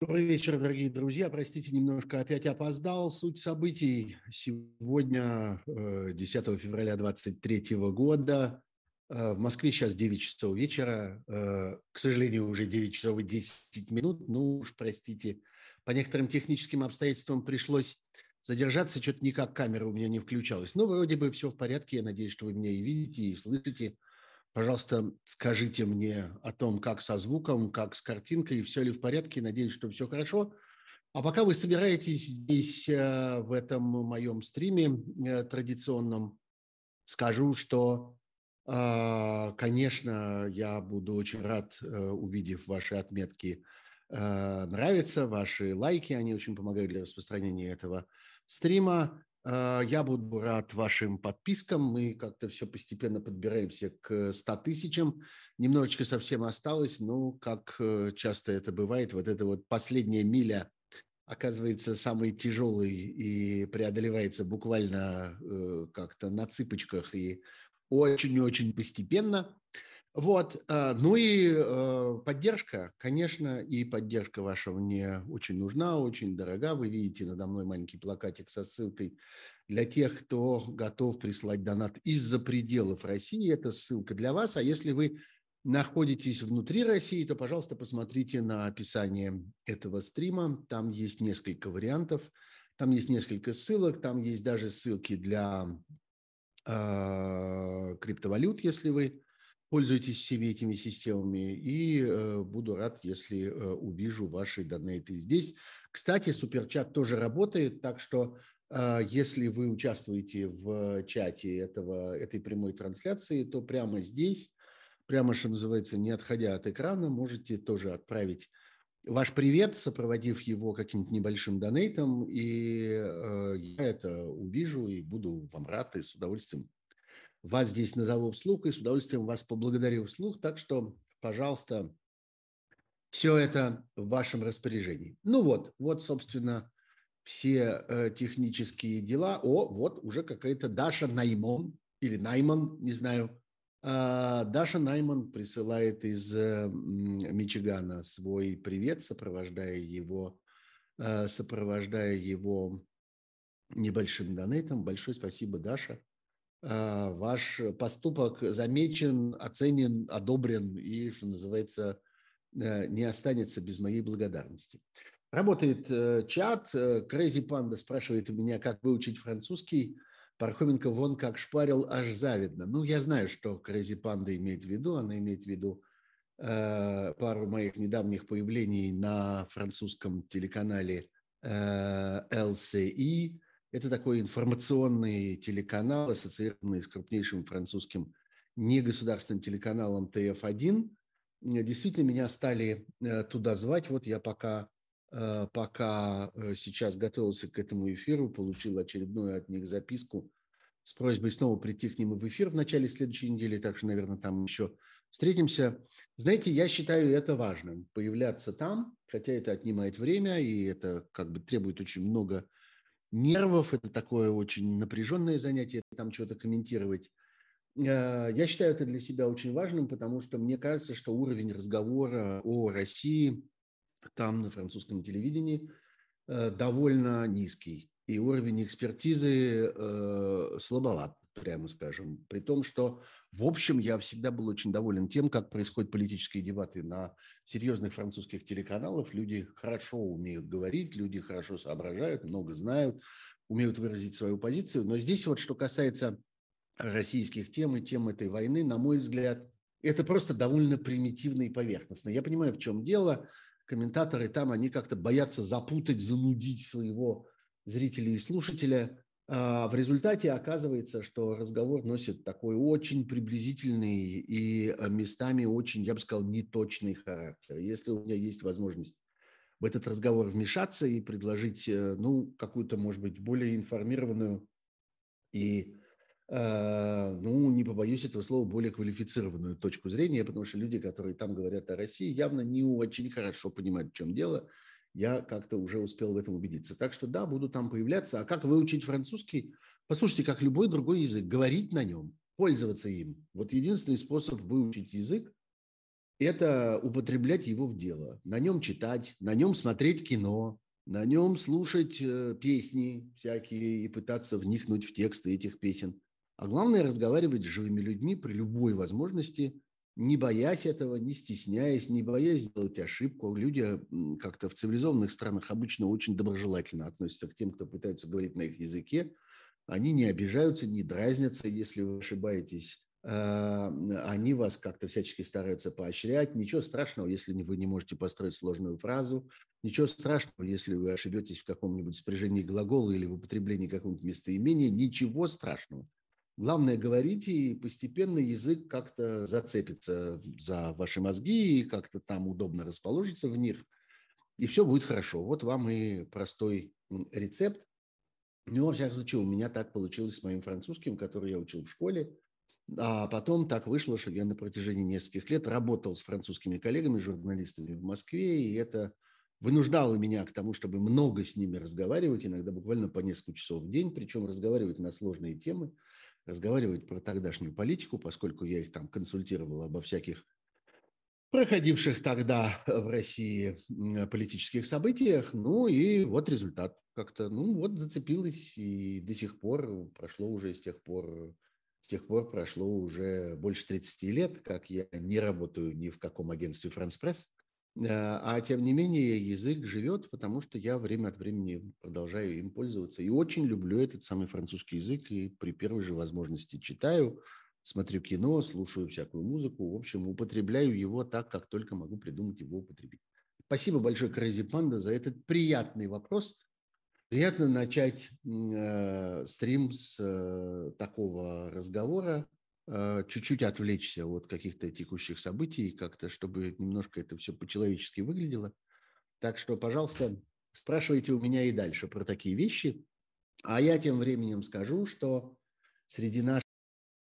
Добрый вечер, дорогие друзья. Простите, немножко опять опоздал. Суть событий сегодня, 10 э, февраля 2023 года. Э, в Москве сейчас 9 часов вечера. Э, к сожалению, уже 9 часов и 10 минут. Ну уж, простите, по некоторым техническим обстоятельствам пришлось задержаться. Что-то никак камера у меня не включалась. Но вроде бы все в порядке. Я надеюсь, что вы меня и видите, и слышите. Пожалуйста, скажите мне о том, как со звуком, как с картинкой, все ли в порядке. Надеюсь, что все хорошо. А пока вы собираетесь здесь, э, в этом моем стриме э, традиционном, скажу, что, э, конечно, я буду очень рад, увидев ваши отметки нравится, ваши лайки, они очень помогают для распространения этого стрима. А, я буду рад вашим подпискам. Мы как-то все постепенно подбираемся к 100 тысячам. Немножечко совсем осталось, но, как э, часто это бывает, вот эта вот последняя миля оказывается самой тяжелой и преодолевается буквально э, как-то на цыпочках и очень-очень постепенно. Вот, э, ну и э, поддержка, конечно, и поддержка ваша мне очень нужна, очень дорога. Вы видите надо мной маленький плакатик со ссылкой для тех, кто готов прислать донат из-за пределов России. Это ссылка для вас. А если вы находитесь внутри России, то, пожалуйста, посмотрите на описание этого стрима. Там есть несколько вариантов, там есть несколько ссылок, там есть даже ссылки для э, криптовалют, если вы пользуйтесь всеми этими системами и э, буду рад, если э, увижу ваши донейты здесь. Кстати, суперчат тоже работает, так что э, если вы участвуете в чате этого, этой прямой трансляции, то прямо здесь, прямо, что называется, не отходя от экрана, можете тоже отправить ваш привет, сопроводив его каким-то небольшим донейтом, и э, я это увижу и буду вам рад и с удовольствием вас здесь назову вслух и с удовольствием вас поблагодарю вслух. Так что, пожалуйста, все это в вашем распоряжении. Ну вот, вот, собственно, все э, технические дела. О, вот уже какая-то Даша Наймон или Найман, не знаю. Э, Даша Найман присылает из э, Мичигана свой привет, сопровождая его, э, сопровождая его небольшим донейтом. Большое спасибо, Даша. А, ваш поступок замечен, оценен, одобрен и, что называется, э, не останется без моей благодарности. Работает э, чат. Crazy Panda спрашивает у меня, как выучить французский. Пархоменко вон как шпарил, аж завидно. Ну, я знаю, что Crazy Panda имеет в виду. Она имеет в виду э, пару моих недавних появлений на французском телеканале э, LCI это такой информационный телеканал, ассоциированный с крупнейшим французским негосударственным телеканалом ТФ-1. Действительно, меня стали э, туда звать. Вот я пока, э, пока э, сейчас готовился к этому эфиру, получил очередную от них записку с просьбой снова прийти к ним в эфир в начале следующей недели, так что, наверное, там еще встретимся. Знаете, я считаю это важным, появляться там, хотя это отнимает время, и это как бы требует очень много нервов, это такое очень напряженное занятие, там что-то комментировать. Э, я считаю это для себя очень важным, потому что мне кажется, что уровень разговора о России там на французском телевидении э, довольно низкий, и уровень экспертизы э, слабоват прямо скажем. При том, что, в общем, я всегда был очень доволен тем, как происходят политические дебаты на серьезных французских телеканалах. Люди хорошо умеют говорить, люди хорошо соображают, много знают, умеют выразить свою позицию. Но здесь вот, что касается российских тем и тем этой войны, на мой взгляд, это просто довольно примитивно и поверхностно. Я понимаю, в чем дело. Комментаторы там, они как-то боятся запутать, занудить своего зрителя и слушателя. А в результате оказывается, что разговор носит такой очень приблизительный и а, местами очень, я бы сказал, неточный характер. Если у меня есть возможность в этот разговор вмешаться и предложить, э, ну, какую-то, может быть, более информированную и, э, ну, не побоюсь этого слова, более квалифицированную точку зрения, потому что люди, которые там говорят о России, явно не очень хорошо понимают, в чем дело – я как-то уже успел в этом убедиться. Так что да, буду там появляться. А как выучить французский? Послушайте, как любой другой язык, говорить на нем, пользоваться им. Вот единственный способ выучить язык это употреблять его в дело, на нем читать, на нем смотреть кино, на нем слушать э, песни всякие и пытаться вникнуть в тексты этих песен. А главное разговаривать с живыми людьми при любой возможности, не боясь этого, не стесняясь, не боясь сделать ошибку. Люди как-то в цивилизованных странах обычно очень доброжелательно относятся к тем, кто пытается говорить на их языке. Они не обижаются, не дразнятся, если вы ошибаетесь. А, они вас как-то всячески стараются поощрять. Ничего страшного, если вы не можете построить сложную фразу. Ничего страшного, если вы ошибетесь в каком-нибудь спряжении глагола или в употреблении какого-нибудь местоимения. Ничего страшного. Главное, говорите, и постепенно язык как-то зацепится за ваши мозги и как-то там удобно расположится в них, и все будет хорошо. Вот вам и простой рецепт. Ну, во всяком случае, у меня так получилось с моим французским, который я учил в школе. А потом так вышло, что я на протяжении нескольких лет работал с французскими коллегами, журналистами в Москве, и это вынуждало меня к тому, чтобы много с ними разговаривать, иногда буквально по несколько часов в день, причем разговаривать на сложные темы – разговаривать про тогдашнюю политику, поскольку я их там консультировал обо всяких проходивших тогда в России политических событиях. Ну и вот результат как-то, ну вот зацепилось и до сих пор, прошло уже с тех пор, с тех пор прошло уже больше 30 лет, как я не работаю ни в каком агентстве «Франс Пресс», а тем не менее язык живет, потому что я время от времени продолжаю им пользоваться. И очень люблю этот самый французский язык, и при первой же возможности читаю, смотрю кино, слушаю всякую музыку. В общем, употребляю его так, как только могу придумать его употребить. Спасибо большое, Crazy Panda, за этот приятный вопрос. Приятно начать э, стрим с э, такого разговора Э, чуть-чуть отвлечься от каких-то текущих событий, как-то, чтобы немножко это все по-человечески выглядело. Так что, пожалуйста, спрашивайте у меня и дальше про такие вещи. А я тем временем скажу, что среди наших,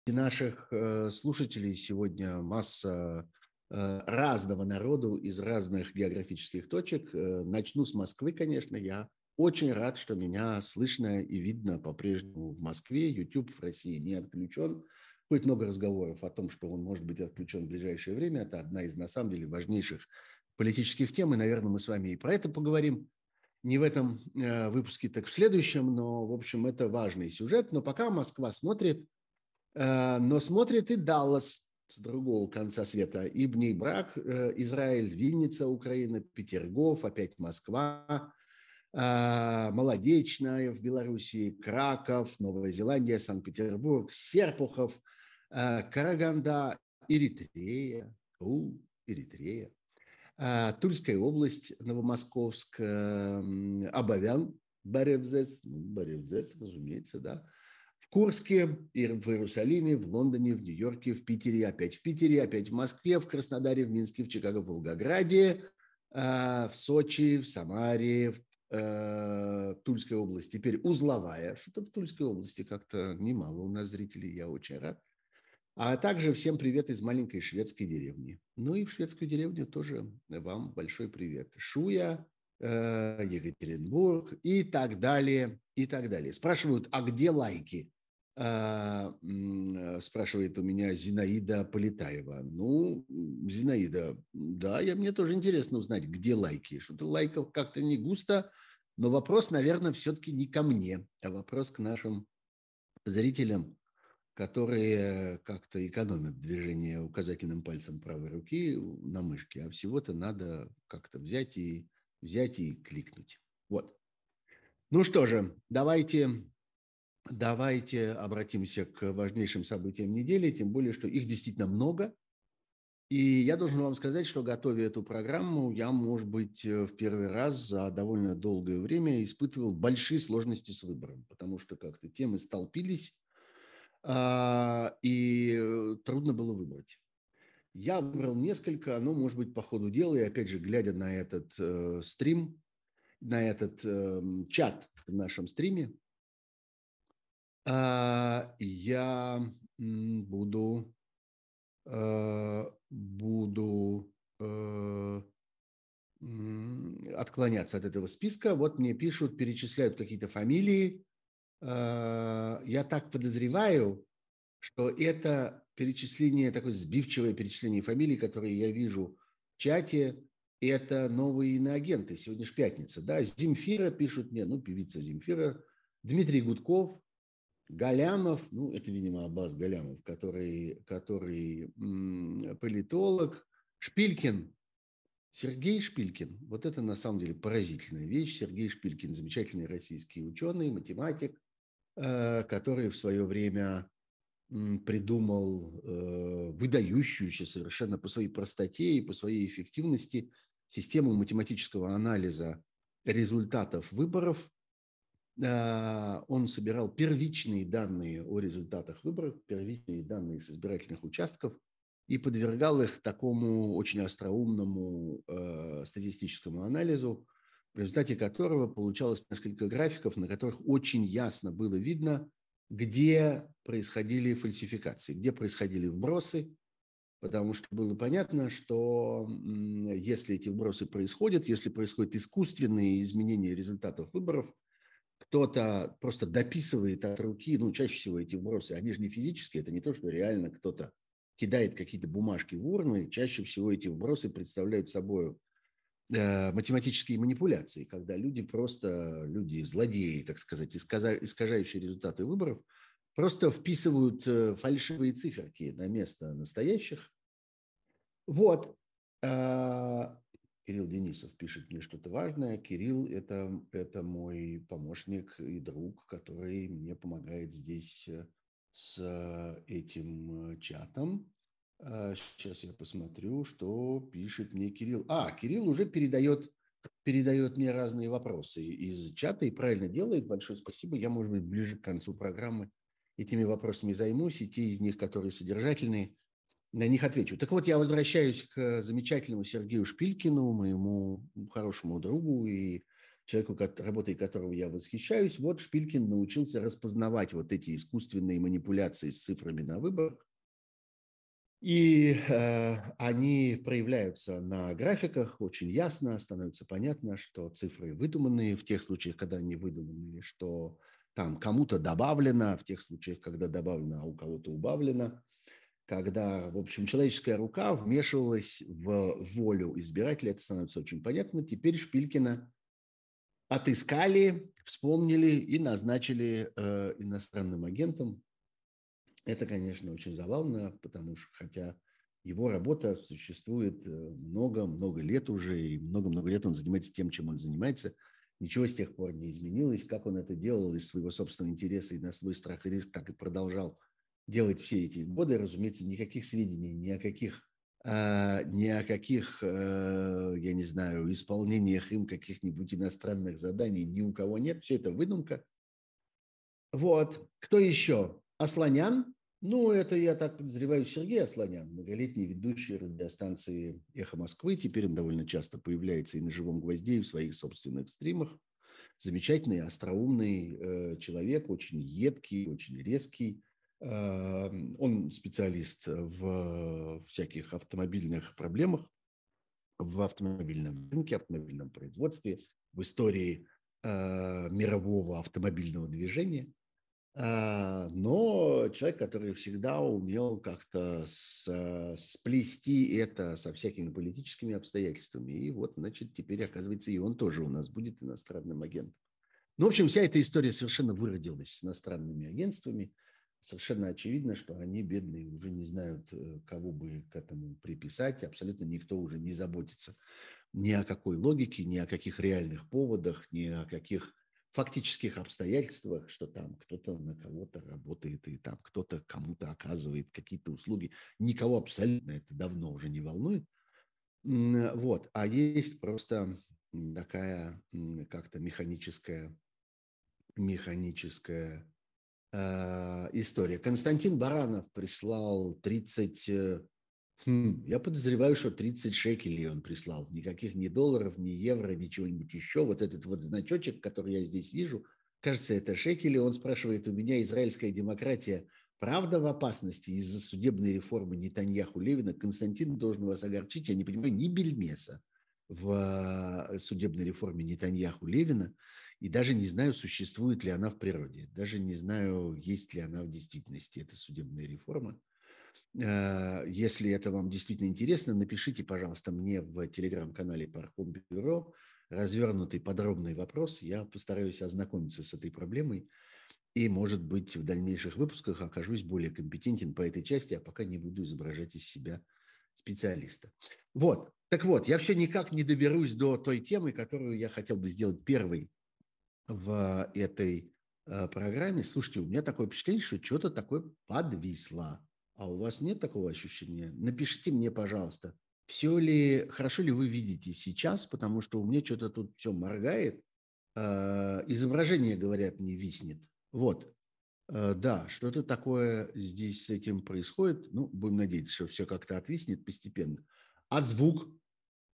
наших э, слушателей сегодня масса э, разного народу из разных географических точек. Начну с Москвы, конечно. Я очень рад, что меня слышно и видно по-прежнему в Москве. YouTube в России не отключен. Будет много разговоров о том, что он может быть отключен в ближайшее время. Это одна из, на самом деле, важнейших политических тем, и, наверное, мы с вами и про это поговорим. Не в этом э, выпуске, так в следующем, но, в общем, это важный сюжет. Но пока Москва смотрит, э, но смотрит и Даллас с другого конца света. И Брак, э, Израиль, Винница, Украина, Петергоф, опять Москва, Молодечная в Белоруссии, Краков, Новая Зеландия, Санкт-Петербург, Серпухов – Караганда, Эритрея, у, Эритрея, э, Тульская область, Новомосковск, Абавян, Баревзес, ну, Баревзес, разумеется, да, в Курске, в Иерусалиме, в Лондоне, в Нью-Йорке, в Питере, опять в Питере, опять в Москве, в Краснодаре, в Минске, в Чикаго, в Волгограде, э, в Сочи, в Самаре, в Тульской области. Теперь узловая. Что-то в Тульской области как-то немало у нас зрителей, я очень рад. А также всем привет из маленькой шведской деревни. Ну и в шведскую деревню тоже вам большой привет. Шуя, э, Екатеринбург и так далее, и так далее. Спрашивают, а где лайки? Э, спрашивает у меня Зинаида Полетаева. Ну, Зинаида, да, я, мне тоже интересно узнать, где лайки. Что-то лайков как-то не густо, но вопрос, наверное, все-таки не ко мне, а вопрос к нашим зрителям которые как-то экономят движение указательным пальцем правой руки на мышке, а всего-то надо как-то взять и взять и кликнуть. Вот. Ну что же, давайте, давайте обратимся к важнейшим событиям недели, тем более, что их действительно много. И я должен вам сказать, что готовя эту программу, я, может быть, в первый раз за довольно долгое время испытывал большие сложности с выбором, потому что как-то темы столпились, и э, трудно было выбрать. Я выбрал несколько, но, может быть, по ходу дела, и опять же, глядя на этот э, стрим, на этот э, чат в нашем стриме, э, я буду, э, буду э, отклоняться от этого списка. Вот мне пишут, перечисляют какие-то фамилии, я так подозреваю, что это перечисление, такое сбивчивое перечисление фамилий, которые я вижу в чате, это новые иноагенты. Сегодня же пятница, да? Земфира пишут мне, ну, певица Земфира, Дмитрий Гудков, Галямов, ну, это, видимо, Аббас Галямов, который, который м- политолог, Шпилькин, Сергей Шпилькин. Вот это на самом деле поразительная вещь. Сергей Шпилькин – замечательный российский ученый, математик, э, который в свое время придумал э, выдающуюся совершенно по своей простоте и по своей эффективности систему математического анализа результатов выборов. Э, он собирал первичные данные о результатах выборов, первичные данные с избирательных участков и подвергал их такому очень остроумному э, статистическому анализу, в результате которого получалось несколько графиков, на которых очень ясно было видно, где происходили фальсификации, где происходили вбросы, потому что было понятно, что если эти вбросы происходят, если происходят искусственные изменения результатов выборов, кто-то просто дописывает от руки, ну, чаще всего эти вбросы, они же не физические, это не то, что реально кто-то кидает какие-то бумажки в урны, чаще всего эти вбросы представляют собой математические манипуляции, когда люди просто, люди злодеи, так сказать, искажающие результаты выборов, просто вписывают э, фальшивые циферки на место настоящих. Вот. А, Кирилл Денисов пишет мне что-то важное. Кирилл это, – это мой помощник и друг, который мне помогает здесь э, с этим чатом. Сейчас а, я посмотрю, что пишет мне Кирилл. А, Кирилл уже передает, передает мне разные вопросы из чата и правильно делает. Большое спасибо. Я, может быть, ближе к концу программы этими вопросами займусь, и те из них, которые содержательные, на них отвечу. Так вот, я возвращаюсь к замечательному Сергею Шпилькину, моему хорошему другу и человеку, работой которого я восхищаюсь. Вот Шпилькин научился распознавать вот эти искусственные манипуляции с цифрами на выборах и э, они проявляются на графиках очень ясно, становится понятно, что цифры выдуманные в тех случаях, когда они выдуманные, что там кому-то добавлено, в тех случаях, когда добавлено, а у кого-то убавлено, когда, в общем, человеческая рука вмешивалась в волю избирателя, это становится очень понятно. Теперь Шпилькина отыскали, вспомнили и назначили э, иностранным агентом это, конечно, очень забавно, потому что хотя его работа существует много-много э, лет уже, и много-много лет он занимается тем, чем он занимается, ничего с тех пор не изменилось. Как он это делал из своего собственного интереса и на свой страх и риск, так и продолжал делать все эти годы. Разумеется, никаких сведений, ни о каких а, ни о каких, э, я не знаю, исполнениях им каких-нибудь иностранных заданий ни у кого нет. Все это выдумка. Вот. Кто еще? Асланян, ну, это, я так подозреваю, Сергей Асланян, многолетний ведущий радиостанции «Эхо Москвы». Теперь он довольно часто появляется и на «Живом гвозде», и в своих собственных стримах. Замечательный, остроумный э, человек, очень едкий, очень резкий. Э, он специалист в всяких автомобильных проблемах, в автомобильном рынке, автомобильном производстве, в истории э, мирового автомобильного движения – но человек, который всегда умел как-то сплести это со всякими политическими обстоятельствами. И вот, значит, теперь, оказывается, и он тоже у нас будет иностранным агентом. Ну, в общем, вся эта история совершенно выродилась с иностранными агентствами. Совершенно очевидно, что они, бедные, уже не знают, э, кого бы к этому приписать. Абсолютно никто уже не заботится ни о какой логике, ни о каких реальных поводах, ни о каких фактических обстоятельствах, что там кто-то на кого-то работает, и там кто-то кому-то оказывает какие-то услуги. Никого абсолютно это давно уже не волнует. Вот. А есть просто такая как-то механическая, механическая э, история. Константин Баранов прислал 30 Хм, я подозреваю, что 30 шекелей он прислал. Никаких ни долларов, ни евро, ни чего-нибудь еще. Вот этот вот значочек, который я здесь вижу, кажется, это шекели. Он спрашивает у меня, израильская демократия правда в опасности из-за судебной реформы Нетаньяху Левина? Константин должен вас огорчить. Я не понимаю ни бельмеса в э, судебной реформе Нетаньяху Левина. и даже не знаю, существует ли она в природе, даже не знаю, есть ли она в действительности, эта судебная реформа. Э, если это вам действительно интересно, напишите, пожалуйста, мне в телеграм-канале Пархом Бюро развернутый подробный вопрос. Я постараюсь ознакомиться с этой проблемой и, может быть, в дальнейших выпусках окажусь более компетентен по этой части, а пока не буду изображать из себя специалиста. Вот. Так вот, я все никак не доберусь до той темы, которую я хотел бы сделать первой в этой э, программе. Слушайте, у меня такое впечатление, что что-то такое подвисло. А у вас нет такого ощущения? Напишите мне, пожалуйста, все ли, хорошо ли вы видите сейчас, потому что у меня что-то тут все моргает, э, изображение, говорят, не виснет. Вот, э, да, что-то такое здесь с этим происходит. Ну, будем надеяться, что все как-то отвиснет постепенно. А звук?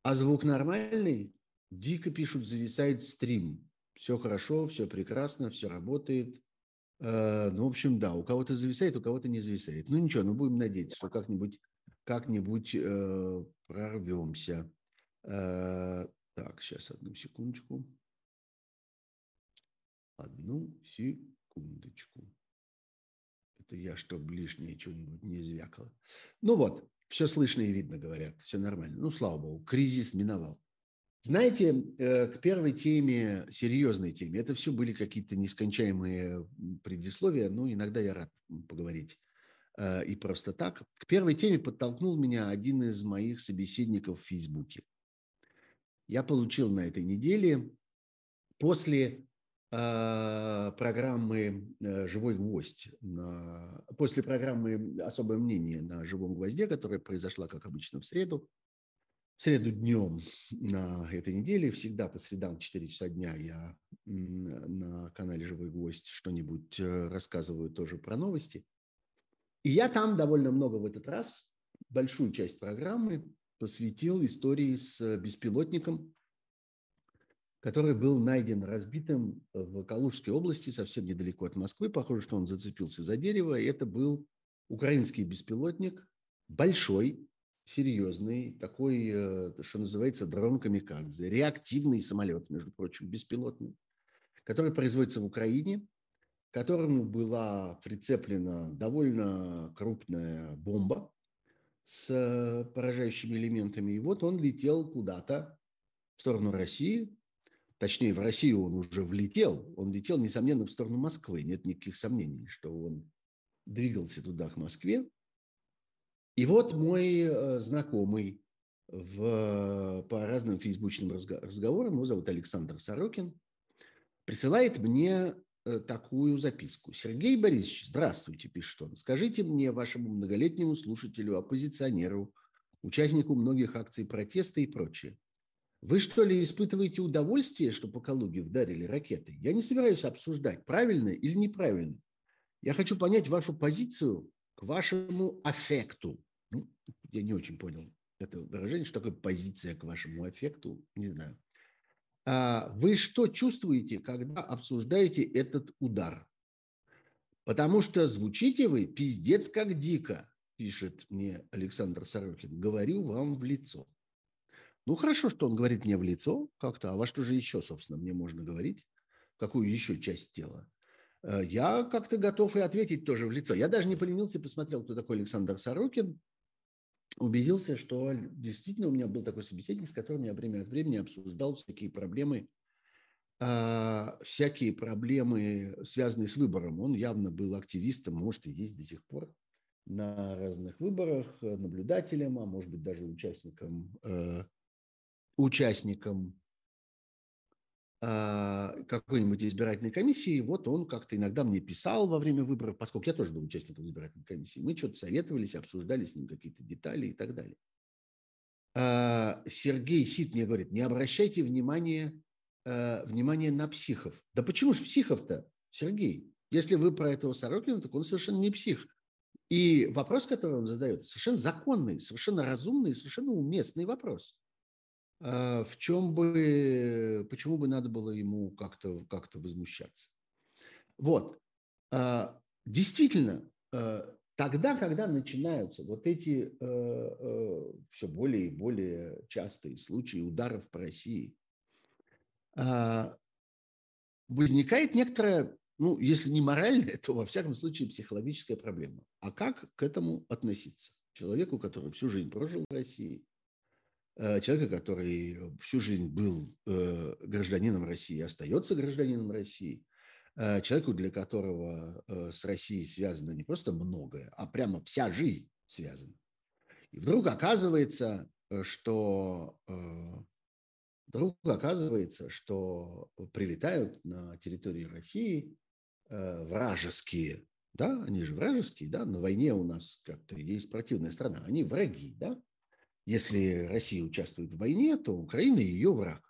А звук нормальный? Дико пишут, зависает стрим. Все хорошо, все прекрасно, все работает. Э, ну, в общем, да, у кого-то зависает, у кого-то не зависает. Ну, ничего, ну, будем надеяться, что как-нибудь как-нибудь э, прорвемся. Э, так, сейчас одну секундочку. Одну секундочку. Это я, чтобы лишнее что-нибудь не звякало. Ну вот, все слышно и видно, говорят, все нормально. Ну, слава богу, кризис миновал. Знаете, э, к первой теме, серьезной теме, это все были какие-то нескончаемые предисловия, но иногда я рад поговорить э, и просто так. К первой теме подтолкнул меня один из моих собеседников в Фейсбуке. Я получил на этой неделе после э, программы «Живой гвоздь», на, после программы «Особое мнение» на «Живом гвозде», которая произошла, как обычно, в среду, в среду днем на этой неделе, всегда по средам в 4 часа дня я на канале «Живой гвоздь» что-нибудь э, рассказываю тоже про новости. И я там довольно много в этот раз, большую часть программы посвятил истории с беспилотником, который был найден разбитым в Калужской области, совсем недалеко от Москвы. Похоже, что он зацепился за дерево. И это был украинский беспилотник, большой, серьезный, такой, э, что называется, дрон камикадзе, реактивный самолет, между прочим, беспилотный, который производится в Украине, которому была прицеплена довольно крупная бомба с э, поражающими элементами. И вот он летел куда-то в сторону России, точнее, в Россию он уже влетел, он летел, несомненно, в сторону Москвы. Нет никаких сомнений, что он двигался туда, к Москве. И вот мой э, знакомый в, по разным фейсбучным разговорам, его зовут Александр Сорокин, присылает мне э, такую записку. Сергей Борисович, здравствуйте, пишет он. Скажите мне, вашему многолетнему слушателю, оппозиционеру, участнику многих акций протеста и прочее, вы что ли испытываете удовольствие, что по Калуге вдарили ракеты? Я не собираюсь обсуждать, правильно или неправильно. Я хочу понять вашу позицию к вашему аффекту. Ну, я не очень понял это выражение, что такое позиция к вашему аффекту, не знаю. А вы что чувствуете, когда обсуждаете этот удар? Потому что звучите вы пиздец как дико, пишет мне Александр Сорокин. Говорю вам в лицо. Ну, хорошо, что он говорит мне в лицо как-то, а во что же еще, собственно, мне можно говорить? Какую еще часть тела? Э, я как-то готов и ответить тоже в лицо. Я даже не поленился, посмотрел, кто такой Александр Сорокин, убедился, что действительно у меня был такой собеседник, с которым я время от времени обсуждал всякие проблемы, а, всякие проблемы, связанные с выбором. Он явно был активистом, может и есть до сих пор на разных выборах, наблюдателем, а может быть даже участником, э, участником какой-нибудь избирательной комиссии, вот он как-то иногда мне писал во время выборов, поскольку я тоже был участником избирательной комиссии, мы что-то советовались, обсуждали с ним какие-то детали и так далее. А, Сергей Сид мне говорит, не обращайте внимания, а, внимания на психов. Да почему же психов-то, Сергей? Если вы про этого Сорокина, так он совершенно не псих. И вопрос, который он задает, совершенно законный, совершенно разумный, совершенно уместный вопрос. А, в чем бы, почему бы надо было ему как-то как возмущаться. Вот. А, действительно, а, тогда, когда начинаются вот эти все более и более частые случаи ударов по России, возникает некоторая, ну, если не моральная, то, во всяком случае, психологическая проблема. А как к этому относиться? Человеку, который всю жизнь прожил в России, э, человека, который всю жизнь был э, гражданином России, остается гражданином России, э, человеку, для которого с Россией связано не просто многое, а прямо вся жизнь связана. И вдруг оказывается, что Вдруг оказывается, что прилетают на территорию России э, вражеские, да, они же вражеские, да, на войне у нас как-то есть противная страна, они враги, да. Если Россия участвует в войне, то Украина ее враг.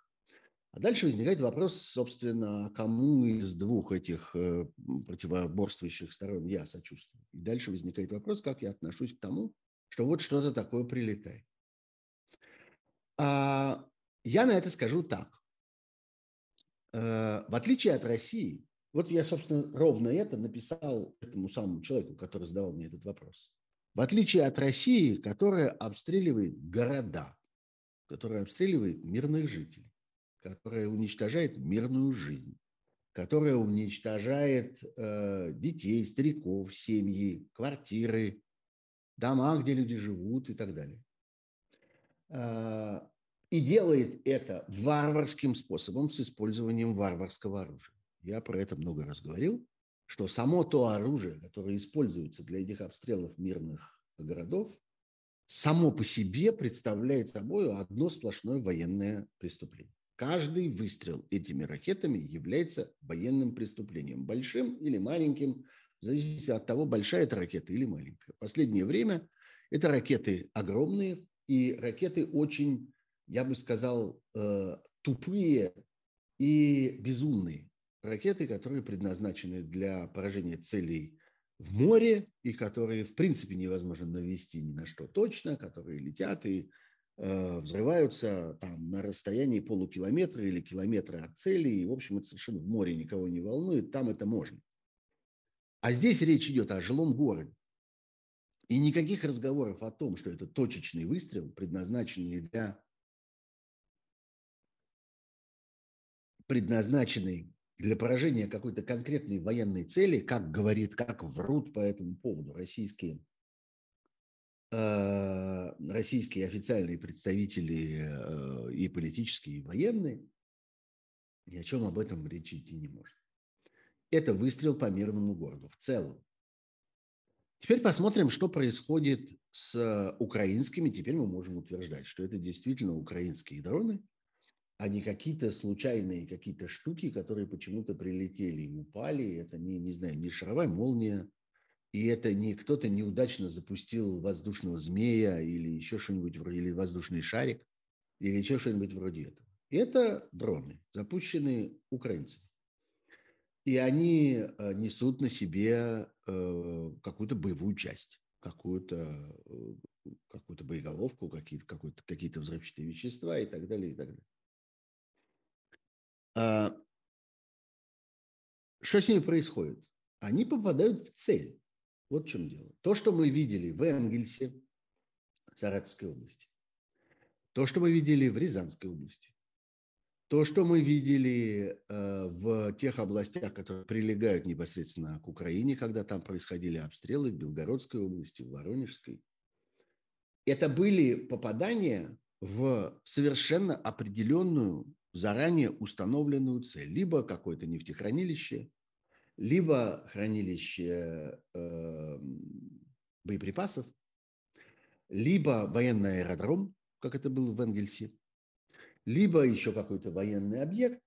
А дальше возникает вопрос, собственно, кому из двух этих э, противоборствующих сторон я сочувствую. И дальше возникает вопрос, как я отношусь к тому, что вот что-то такое прилетает. А я на это скажу так. Э, в отличие от России, вот я, собственно, ровно это написал этому самому человеку, который задавал мне этот вопрос. В отличие от России, которая обстреливает города, которая обстреливает мирных жителей, которая уничтожает мирную жизнь, которая уничтожает э, детей, стариков, семьи, квартиры, дома, где люди живут и так далее. Э, и делает это варварским способом с использованием варварского оружия. Я про это много раз говорил, что само то оружие, которое используется для этих обстрелов мирных городов, само по себе представляет собой одно сплошное военное преступление. Каждый выстрел этими ракетами является военным преступлением, большим или маленьким, в зависимости от того, большая это ракета или маленькая. В последнее время это ракеты огромные, и ракеты очень я бы сказал, э, тупые и безумные ракеты, которые предназначены для поражения целей в море и которые, в принципе, невозможно навести ни на что точно, которые летят и э, взрываются там на расстоянии полукилометра или километра от цели. И, в общем, это совершенно в море никого не волнует, там это можно. А здесь речь идет о жилом городе. И никаких разговоров о том, что это точечный выстрел, предназначенный для предназначенный для поражения какой-то конкретной военной цели, как говорит, как врут по этому поводу российские, э, российские официальные представители э, и политические, и военные, ни о чем об этом речи идти не может. Это выстрел по мирному городу в целом. Теперь посмотрим, что происходит с украинскими. Теперь мы можем утверждать, что это действительно украинские дроны – а не какие-то случайные какие-то штуки, которые почему-то прилетели и упали. Это не, не знаю, не шаровая молния, и это не кто-то неудачно запустил воздушного змея или еще что-нибудь или воздушный шарик, или еще что-нибудь вроде этого. Это дроны, запущенные украинцами. И они э, несут на себе э, какую-то боевую часть, какую-то э, какую-то боеголовку, какие-то, какие-то взрывчатые вещества и так далее, и так далее. А, что с ними происходит? Они попадают в цель. Вот в чем дело. То, что мы видели в Энгельсе, Саратовской области, то, что мы видели в Рязанской области, то, что мы видели э, в тех областях, которые прилегают непосредственно к Украине, когда там происходили обстрелы в Белгородской области, в Воронежской, это были попадания в совершенно определенную заранее установленную цель. Либо какое-то нефтехранилище, либо хранилище э, боеприпасов, либо военный аэродром, как это было в Энгельсе, либо еще какой-то военный объект.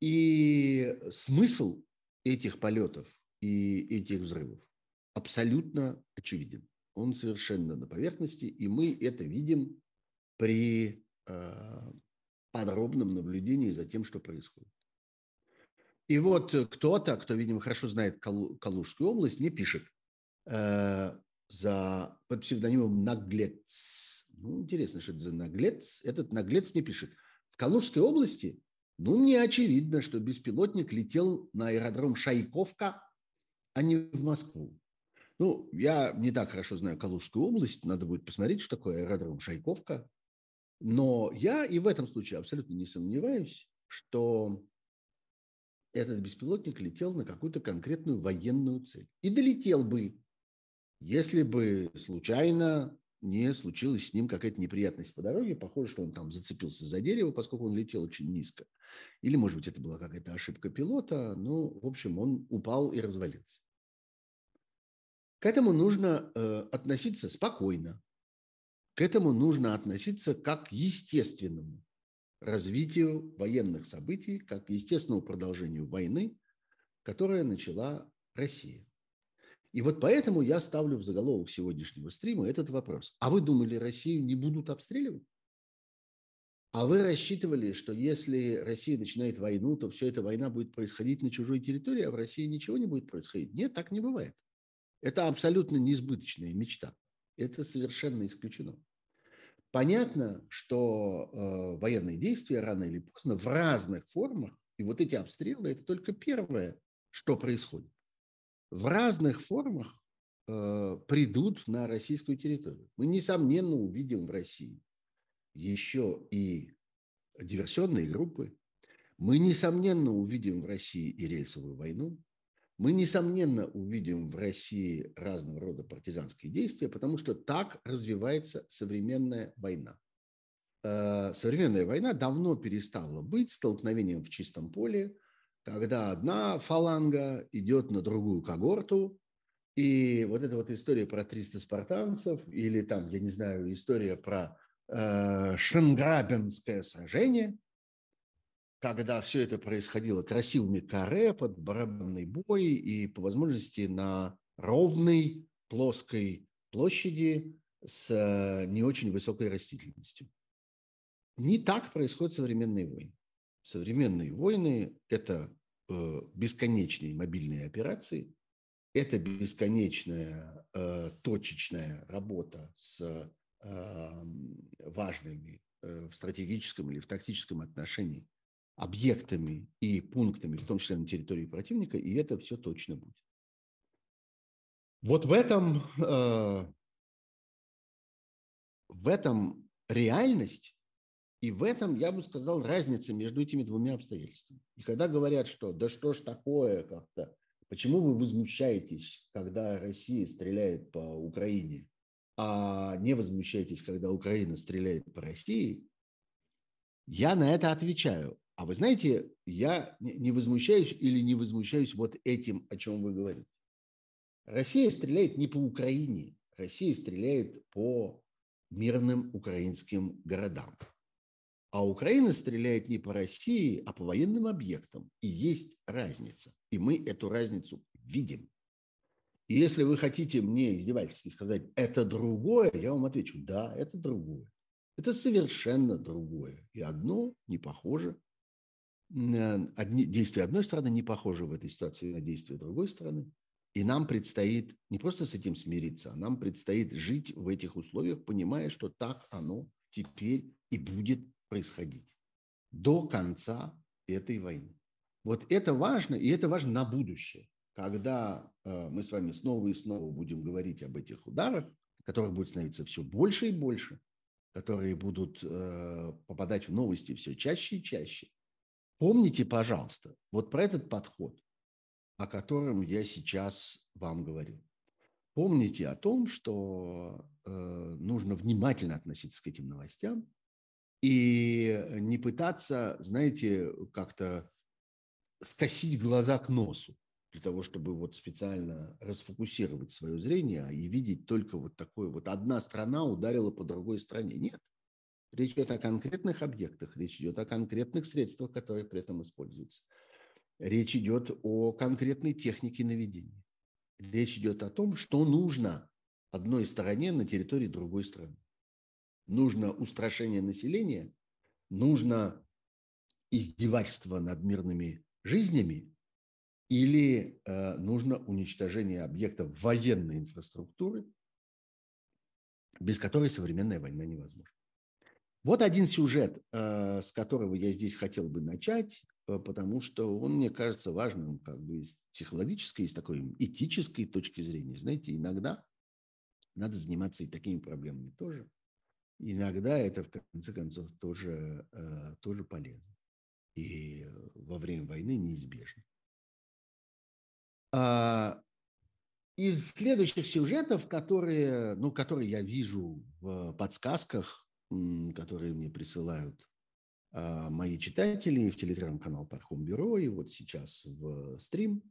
И смысл этих полетов и этих взрывов абсолютно очевиден. Он совершенно на поверхности, и мы это видим при э, подробном наблюдении за тем, что происходит. И вот кто-то, кто, видимо, хорошо знает Калу, Калужскую область, мне пишет э, за, под псевдонимом Наглец. Ну, интересно, что это за Наглец. Этот Наглец мне пишет. В Калужской области, ну, мне очевидно, что беспилотник летел на аэродром Шайковка, а не в Москву. Ну, я не так хорошо знаю Калужскую область, надо будет посмотреть, что такое аэродром Шайковка. Но я и в этом случае абсолютно не сомневаюсь, что этот беспилотник летел на какую-то конкретную военную цель. И долетел бы, если бы случайно не случилась с ним какая-то неприятность по дороге. Похоже, что он там зацепился за дерево, поскольку он летел очень низко. Или, может быть, это была какая-то ошибка пилота. Ну, в общем, он упал и развалился. К этому нужно э, относиться спокойно. К этому нужно относиться как к естественному развитию военных событий, как к естественному продолжению войны, которая начала Россия. И вот поэтому я ставлю в заголовок сегодняшнего стрима этот вопрос. А вы думали, Россию не будут обстреливать? А вы рассчитывали, что если Россия начинает войну, то все эта война будет происходить на чужой территории, а в России ничего не будет происходить? Нет, так не бывает. Это абсолютно несбыточная мечта. Это совершенно исключено. Понятно, что э, военные действия рано или поздно в разных формах, и вот эти обстрелы – это только первое, что происходит в разных формах э, придут на российскую территорию. Мы, несомненно, увидим в России еще и диверсионные группы. Мы, несомненно, увидим в России и рельсовую войну. Мы, несомненно, увидим в России разного рода партизанские действия, потому что так развивается современная война. Э, современная война давно перестала быть столкновением в чистом поле, когда одна фаланга идет на другую когорту, и вот эта вот история про 300 спартанцев, или там, я не знаю, история про э, Шенграбенское сражение, когда все это происходило красивыми каре под барабанный бой и по возможности на ровной плоской площади с э, не очень высокой растительностью. Не так происходят современные войны. Современные войны – это э, бесконечные мобильные операции, это бесконечная э, точечная работа с э, важными в стратегическом или в тактическом отношении объектами и пунктами, в том числе на территории противника, и это все точно будет. Вот в этом, в этом реальность и в этом, я бы сказал, разница между этими двумя обстоятельствами. И когда говорят, что да что ж такое как-то, почему вы возмущаетесь, когда Россия стреляет по Украине, а не возмущаетесь, когда Украина стреляет по России, я на это отвечаю. А вы знаете, я не возмущаюсь или не возмущаюсь вот этим, о чем вы говорите. Россия стреляет не по Украине, Россия стреляет по мирным украинским городам. А Украина стреляет не по России, а по военным объектам. И есть разница. И мы эту разницу видим. И если вы хотите мне издевательски сказать, это другое, я вам отвечу, да, это другое. Это совершенно другое. И одно не похоже. Одни, действия одной стороны не похожи в этой ситуации на действия другой стороны. И нам предстоит не просто с этим смириться, а нам предстоит жить в этих условиях, понимая, что так оно теперь и будет происходить до конца этой войны. Вот это важно, и это важно на будущее. Когда э, мы с вами снова и снова будем говорить об этих ударах, которых будет становиться все больше и больше, которые будут э, попадать в новости все чаще и чаще. Помните, пожалуйста, вот про этот подход, о котором я сейчас вам говорю. Помните о том, что э, нужно внимательно относиться к этим новостям, и не пытаться, знаете, как-то скосить глаза к носу для того, чтобы вот специально расфокусировать свое зрение и видеть только вот такое вот одна страна ударила по другой стране. Нет. Речь идет о конкретных объектах, речь идет о конкретных средствах, которые при этом используются. Речь идет о конкретной технике наведения. Речь идет о том, что нужно одной стороне на территории другой страны нужно устрашение населения, нужно издевательство над мирными жизнями или э, нужно уничтожение объектов военной инфраструктуры, без которой современная война невозможна. Вот один сюжет, э, с которого я здесь хотел бы начать, э, потому что он мне кажется важным как бы с психологической, с такой этической точки зрения. Знаете, иногда надо заниматься и такими проблемами тоже – иногда это в конце концов тоже, э, тоже полезно. И во время войны неизбежны. А, из следующих сюжетов, которые, ну, которые я вижу в подсказках, которые мне присылают а, мои читатели в телеграм-канал Пархом Бюро и вот сейчас в стрим,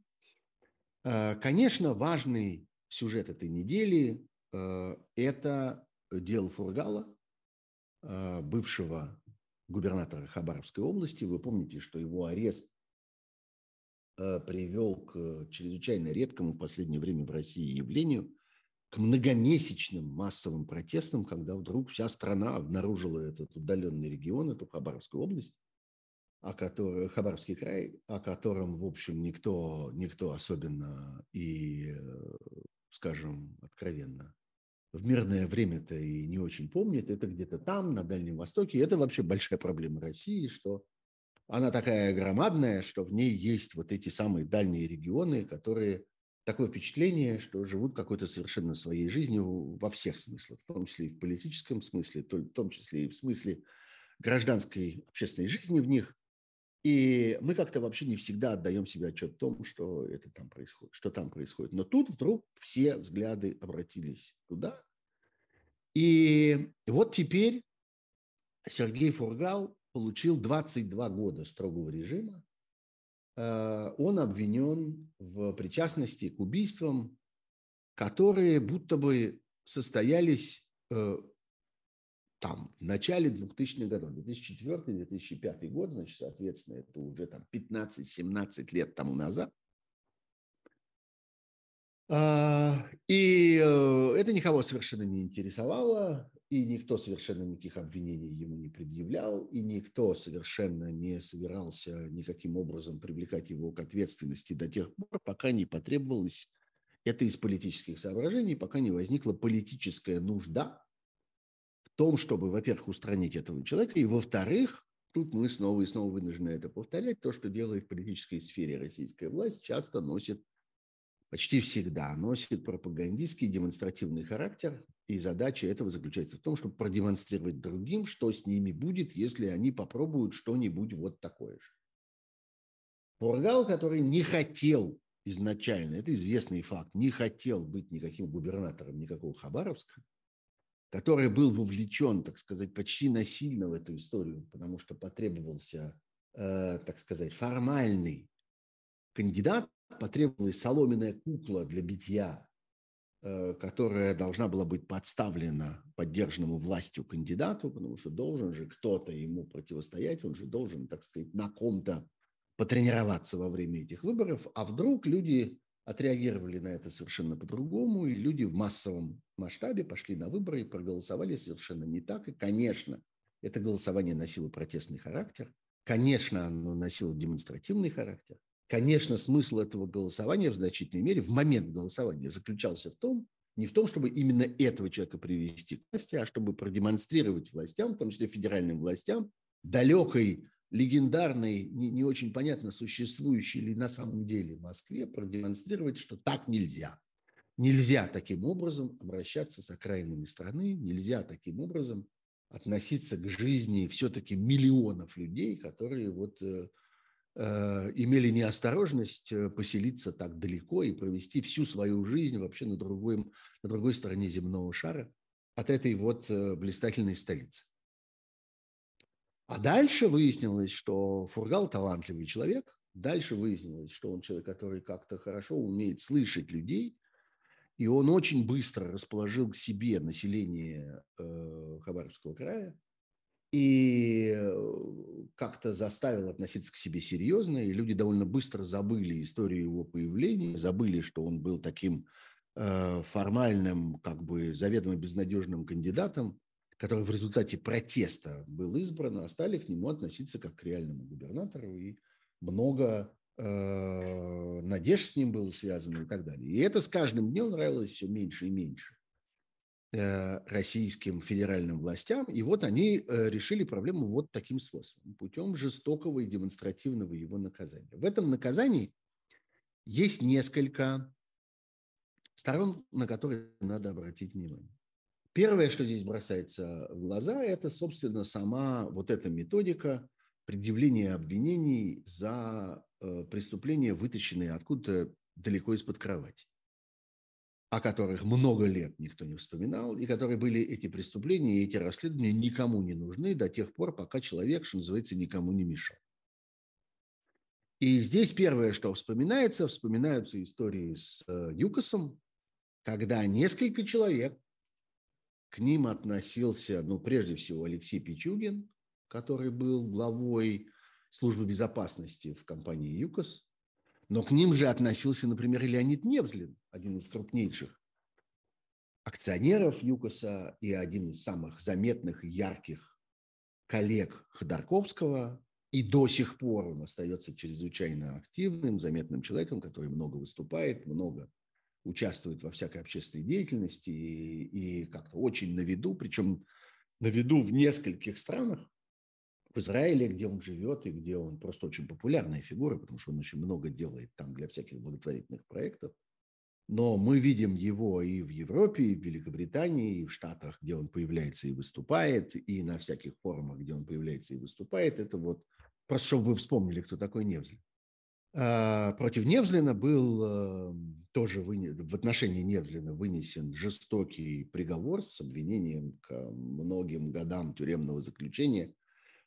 а, конечно, важный сюжет этой недели – это дело Фургала, бывшего губернатора Хабаровской области. Вы помните, что его арест Э, привел к чрезвычайно редкому в последнее время в России явлению, к многомесячным массовым протестам, когда вдруг вся страна обнаружила этот удаленный регион, эту Хабаровскую область, о которой, Хабаровский край, о котором, в общем, никто, никто особенно и, э, скажем, откровенно в мирное время-то и не очень помнит. Это где-то там, на Дальнем Востоке. это вообще большая проблема России, что она такая громадная, что в ней есть вот эти самые дальние регионы, которые такое впечатление, что живут какой-то совершенно своей жизнью во всех смыслах, в том числе и в политическом смысле, в том числе и в смысле гражданской общественной жизни в них. И мы как-то вообще не всегда отдаем себе отчет в том, что это там происходит, что там происходит. Но тут вдруг все взгляды обратились туда. И вот теперь Сергей Фургал получил 22 года строгого режима. Э, он обвинен в причастности к убийствам, которые будто бы состоялись э, там, в начале 2000-х годов, 2004-2005 год, значит, соответственно, это уже там 15-17 лет тому назад. А, и э, это никого совершенно не интересовало и никто совершенно никаких обвинений ему не предъявлял, и никто совершенно не собирался никаким образом привлекать его к ответственности до тех пор, пока не потребовалось это из политических соображений, пока не возникла политическая нужда в том, чтобы, во-первых, устранить этого человека, и, во-вторых, тут мы снова и снова вынуждены это повторять, то, что делает в политической сфере российская власть, часто носит почти всегда носит пропагандистский демонстративный характер, и задача этого заключается в том, чтобы продемонстрировать другим, что с ними будет, если они попробуют что-нибудь вот такое же. Пургал, который не хотел изначально, это известный факт, не хотел быть никаким губернатором никакого Хабаровска, который был вовлечен, так сказать, почти насильно в эту историю, потому что потребовался, э, так сказать, формальный кандидат, потребовалась соломенная кукла для битья, э, которая должна была быть подставлена поддержанному властью кандидату, потому что должен же кто-то ему противостоять, он же должен, так сказать, на ком-то потренироваться во время этих выборов, а вдруг люди отреагировали на это совершенно по-другому, и люди в массовом масштабе пошли на выборы и проголосовали совершенно не так. И, конечно, это голосование носило протестный характер, конечно, оно носило демонстративный характер, Конечно, смысл этого голосования в значительной мере в момент голосования заключался в том, не в том, чтобы именно этого человека привести к власти, а чтобы продемонстрировать властям, в том числе федеральным властям, далекой, легендарной, не, не очень понятно существующей ли на самом деле Москве, продемонстрировать, что так нельзя. Нельзя таким образом обращаться с окраинами страны, нельзя таким образом относиться к жизни все-таки миллионов людей, которые вот Э, имели неосторожность э, поселиться так далеко и провести всю свою жизнь вообще на, другой, на другой стороне земного шара от этой вот э, блистательной столицы. А дальше выяснилось, что Фургал талантливый человек. Дальше выяснилось, что он человек, который как-то хорошо умеет слышать людей. И он очень быстро расположил к себе население э, Хабаровского края и э, как-то заставил относиться к себе серьезно, и люди довольно быстро забыли историю его появления, забыли, что он был таким э, формальным, как бы заведомо безнадежным кандидатом, который в результате протеста был избран, а стали к нему относиться как к реальному губернатору, и много э, надежд с ним было связано и так далее. И это с каждым днем нравилось все меньше и меньше. Э, российским федеральным властям. И вот они э, решили проблему вот таким способом, путем жестокого и демонстративного его наказания. В этом наказании есть несколько сторон, на которые надо обратить внимание. Первое, что здесь бросается в глаза, это, собственно, сама вот эта методика предъявление обвинений за э, преступления, вытащенные откуда-то далеко из-под кровати, о которых много лет никто не вспоминал, и которые были эти преступления и эти расследования никому не нужны до тех пор, пока человек, что называется, никому не мешал. И здесь первое, что вспоминается, вспоминаются истории с э, Юкосом, когда несколько человек, к ним относился, ну, прежде всего, Алексей Пичугин, который был главой службы безопасности в компании ЮКОС, но к ним же относился, например, Леонид Невзлин, один из крупнейших акционеров ЮКОСа и один из самых заметных ярких коллег Ходорковского. И до сих пор он остается чрезвычайно активным, заметным человеком, который много выступает, много участвует во всякой общественной деятельности и, и как-то очень на виду, причем на виду в нескольких странах в Израиле, где он живет и где он просто очень популярная фигура, потому что он очень много делает там для всяких благотворительных проектов. Но мы видим его и в Европе, и в Великобритании, и в Штатах, где он появляется и выступает, и на всяких форумах, где он появляется и выступает. Это вот просто чтобы вы вспомнили, кто такой Невзлин. А, против Невзлина был э, тоже в отношении Невзлина вынесен жестокий приговор с обвинением к многим годам тюремного заключения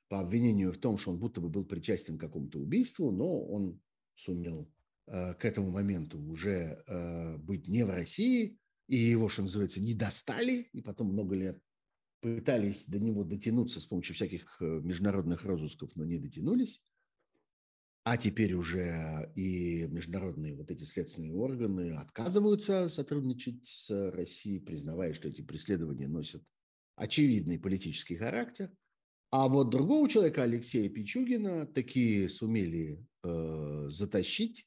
по обвинению в том, что он будто бы был причастен к какому-то убийству, но он сумел э, к этому моменту уже э, быть не в России, и его, что называется, не достали, и потом много лет пытались до него дотянуться с помощью всяких э, международных розысков, но не дотянулись. А теперь уже и международные вот эти следственные органы отказываются сотрудничать с Россией, признавая, что эти преследования носят очевидный политический характер – а вот другого человека, Алексея Пичугина, такие сумели э, затащить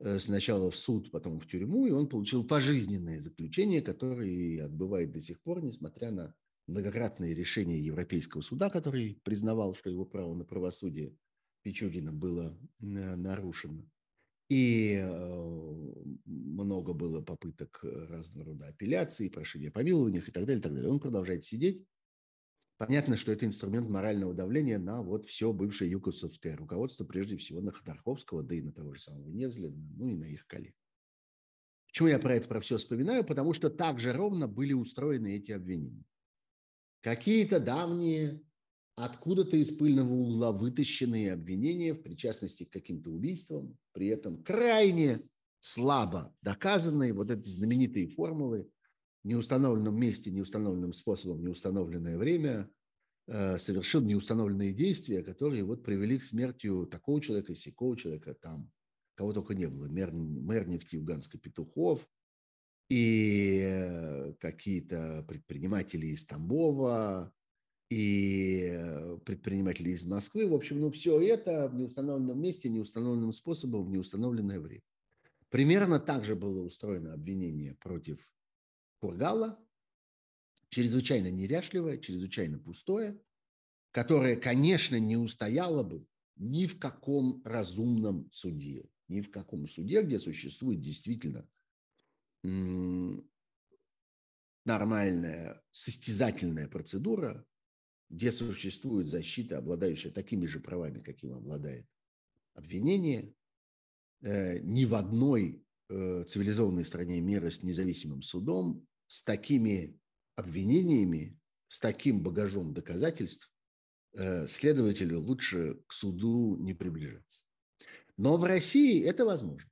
э, сначала в суд, потом в тюрьму, и он получил пожизненное заключение, которое отбывает до сих пор, несмотря на многократные решения Европейского суда, который признавал, что его право на правосудие Пичугина было э, нарушено. И э, много было попыток разного рода апелляций, прошения помилованиях и так далее, и так далее. Он продолжает сидеть. Понятно, что это инструмент морального давления на вот все бывшее югославское руководство, прежде всего на Ходорковского, да и на того же самого Невзлина, ну и на их коллег. Почему я про это про все вспоминаю? Потому что так же ровно были устроены эти обвинения. Какие-то давние, откуда-то из пыльного угла вытащенные обвинения в причастности к каким-то убийствам, при этом крайне слабо доказанные вот эти знаменитые формулы неустановленном месте, неустановленным способом, неустановленное время э, совершил неустановленные действия, которые вот привели к смерти такого человека, сякого человека, там, кого только не было, мэр, мэр Нефтеюганска Петухов, и э, какие-то предприниматели из Тамбова, и э, предприниматели из Москвы. В общем, ну все это в неустановленном месте, неустановленным способом, в неустановленное время. Примерно так же было устроено обвинение против Кургала, чрезвычайно неряшливое, чрезвычайно пустое, которое, конечно, не устояло бы ни в каком разумном суде, ни в каком суде, где существует действительно нормальная состязательная процедура, где существует защита, обладающая такими же правами, каким обладает обвинение, э, ни в одной э, цивилизованной стране мира с независимым судом с такими обвинениями, с таким багажом доказательств э, следователю лучше к суду не приближаться. Но в России это возможно.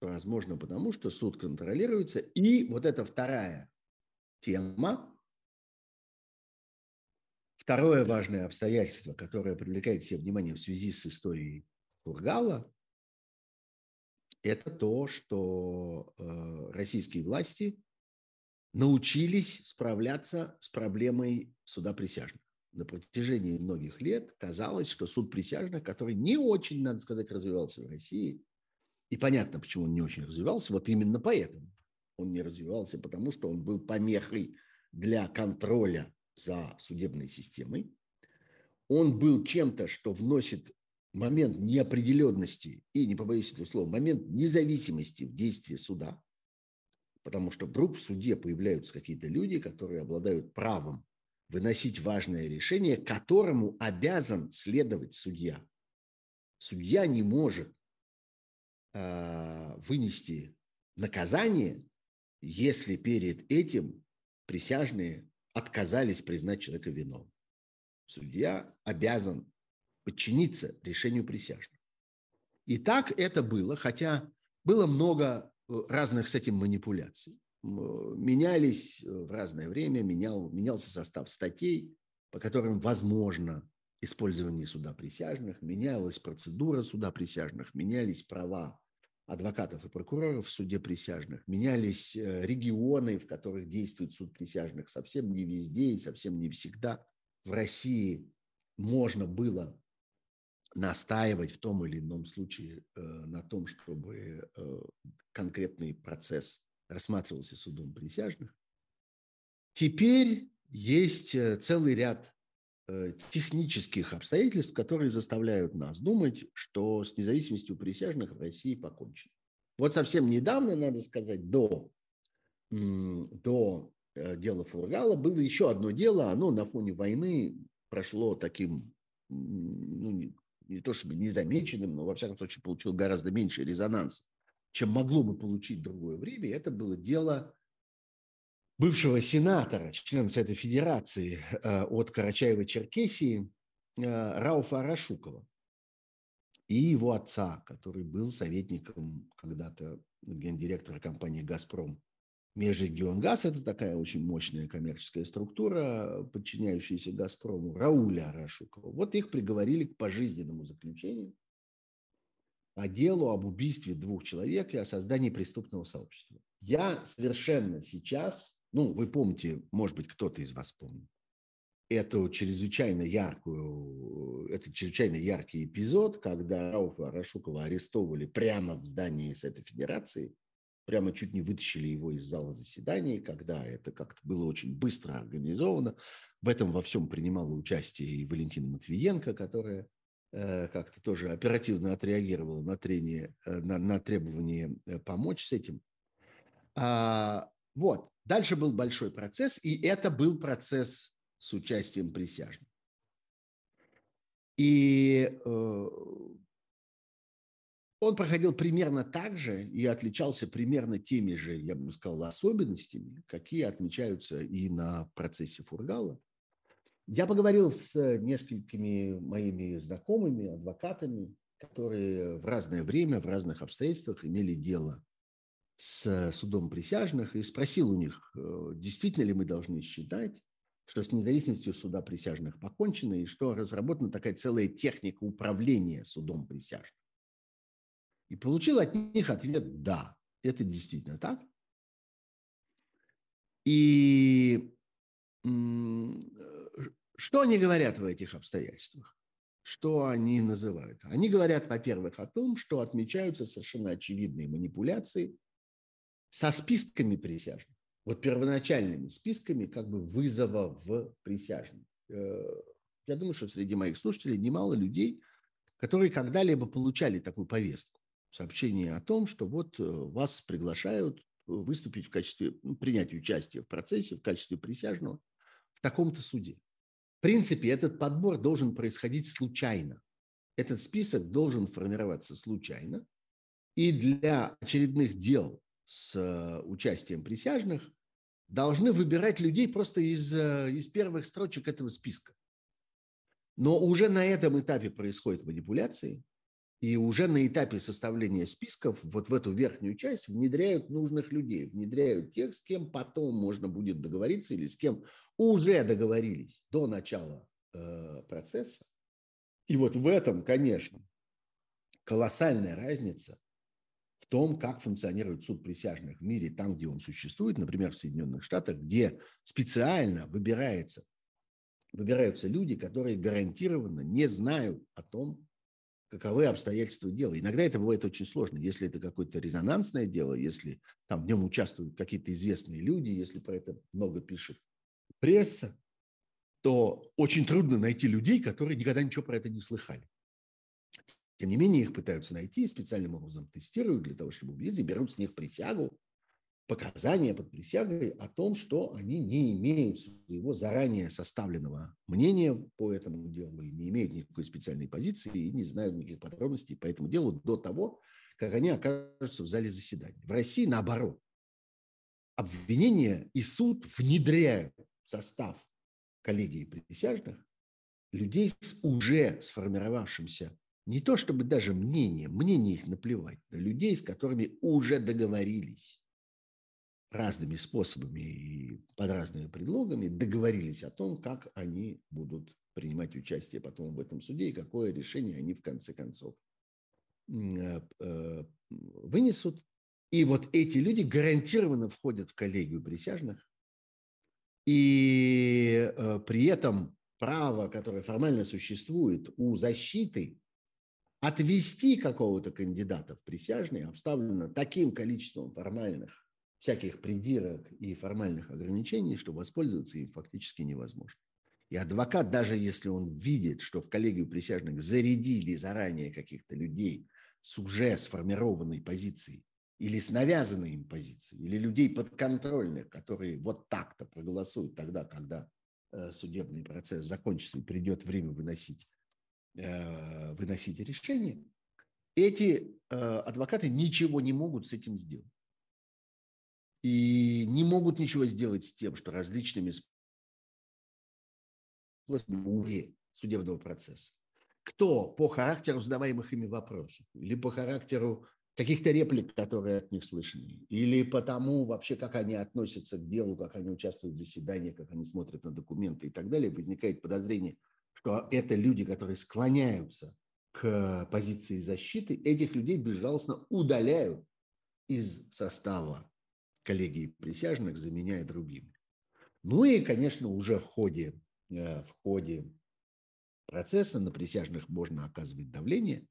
Возможно, потому что суд контролируется. И вот эта вторая тема, второе важное обстоятельство, которое привлекает все внимание в связи с историей Кургала, это то, что э, российские власти научились справляться с проблемой суда присяжных. На протяжении многих лет казалось, что суд присяжных, который не очень, надо сказать, развивался в России, и понятно, почему он не очень развивался, вот именно поэтому он не развивался, потому что он был помехой для контроля за судебной системой. Он был чем-то, что вносит момент неопределенности и, не побоюсь этого слова, момент независимости в действии суда – Потому что вдруг в суде появляются какие-то люди, которые обладают правом выносить важное решение, которому обязан следовать судья. Судья не может э, вынести наказание, если перед этим присяжные отказались признать человека виновным. Судья обязан подчиниться решению присяжных. И так это было, хотя было много разных с этим манипуляций. Менялись э, в разное время, менял, менялся состав статей, по которым возможно использование суда присяжных, менялась процедура суда присяжных, менялись права адвокатов и прокуроров в суде присяжных, менялись э, регионы, в которых действует суд присяжных, совсем не везде и совсем не всегда. В России можно было настаивать в том или ином случае э, на том, чтобы э, конкретный процесс рассматривался судом присяжных. Теперь есть э, целый ряд э, технических обстоятельств, которые заставляют нас думать, что с независимостью присяжных в России покончено. Вот совсем недавно, надо сказать, до, до э, дела Фургала было еще одно дело, оно на фоне войны прошло таким ну, не то чтобы незамеченным, но во всяком случае получил гораздо меньше резонанс, чем могло бы получить другое время. Это было дело бывшего сенатора, члена Совета Федерации э, от Карачаева-Черкесии э, Рауфа Арашукова и его отца, который был советником когда-то гендиректора компании «Газпром» Межрегионгаз – это такая очень мощная коммерческая структура, подчиняющаяся «Газпрому», Рауля Арашукова. Вот их приговорили к пожизненному заключению по делу об убийстве двух человек и о создании преступного сообщества. Я совершенно сейчас, ну, вы помните, может быть, кто-то из вас помнит, эту чрезвычайно яркую, это чрезвычайно яркий эпизод, когда Рауфа Арашукова арестовывали прямо в здании Совета Федерации – прямо чуть не вытащили его из зала заседаний, когда это как-то было очень быстро организовано. В этом во всем принимала участие и Валентина Матвиенко, которая э, как-то тоже оперативно отреагировала на, трение, э, на, на требование э, помочь с этим. А, вот. Дальше был большой процесс, и это был процесс с участием присяжных. И он проходил примерно так же и отличался примерно теми же, я бы сказал, особенностями, какие отмечаются и на процессе Фургала. Я поговорил с несколькими моими знакомыми, адвокатами, которые в разное время, в разных обстоятельствах имели дело с судом присяжных и спросил у них, э, действительно ли мы должны считать, что с независимостью суда присяжных покончено и что разработана такая целая техника управления судом присяжных. И получил от них ответ «да». Это действительно так. И что они говорят в этих обстоятельствах? Что они называют? Они говорят, во-первых, о том, что отмечаются совершенно очевидные манипуляции со списками присяжных. Вот первоначальными списками как бы вызова в присяжных. Э, я думаю, что среди моих слушателей немало людей, которые когда-либо получали такую повестку сообщение о том, что вот э, вас приглашают выступить в качестве, принять участие в процессе в качестве присяжного в таком-то суде. В принципе, этот подбор должен происходить случайно. Этот список должен формироваться случайно. И для очередных дел с э, участием присяжных должны выбирать людей просто из, э, из первых строчек этого списка. Но уже на этом этапе происходят манипуляции, и уже на этапе составления списков вот в эту верхнюю часть внедряют нужных людей, внедряют тех, с кем потом можно будет договориться или с кем уже договорились до начала э, процесса. И вот в этом, конечно, колоссальная разница в том, как функционирует суд присяжных в мире, там, где он существует, например, в Соединенных Штатах, где специально выбирается, выбираются люди, которые гарантированно не знают о том, каковы обстоятельства дела. Иногда это бывает очень сложно. Если это какое-то резонансное дело, если там в нем участвуют какие-то известные люди, если про это много пишет пресса, то очень трудно найти людей, которые никогда ничего про это не слыхали. Тем не менее, их пытаются найти, специальным образом тестируют для того, чтобы убедиться, берут с них присягу. Показания под присягой о том, что они не имеют своего заранее составленного мнения по этому делу и не имеют никакой специальной позиции и не знают никаких подробностей по этому делу до того, как они окажутся в зале заседания. В России наоборот. Обвинение и суд внедряют в состав коллегии присяжных людей с уже сформировавшимся не то чтобы даже мнение, мнение их наплевать, людей, с которыми уже договорились разными способами и под разными предлогами договорились о том, как они будут принимать участие потом в этом суде и какое решение они в конце концов э, э, вынесут. И вот эти люди гарантированно входят в коллегию присяжных, и э, при этом право, которое формально существует у защиты, отвести какого-то кандидата в присяжные обставлено таким количеством формальных всяких придирок и формальных ограничений, что воспользоваться им фактически невозможно. И адвокат, даже если он видит, что в коллегию присяжных зарядили заранее каких-то людей с уже сформированной позицией или с навязанной им позицией, или людей подконтрольных, которые вот так-то проголосуют тогда, когда э, судебный процесс закончится и придет время выносить, э, выносить решение, эти э, адвокаты ничего не могут с этим сделать и не могут ничего сделать с тем, что различными способами судебного процесса. Кто по характеру задаваемых ими вопросов, или по характеру каких-то реплик, которые от них слышны, или по тому вообще, как они относятся к делу, как они участвуют в заседаниях, как они смотрят на документы и так далее, возникает подозрение, что это люди, которые склоняются к позиции защиты, этих людей безжалостно удаляют из состава коллегии присяжных, заменяя другими. Ну и, конечно, уже в ходе, э, в ходе процесса на присяжных можно оказывать давление.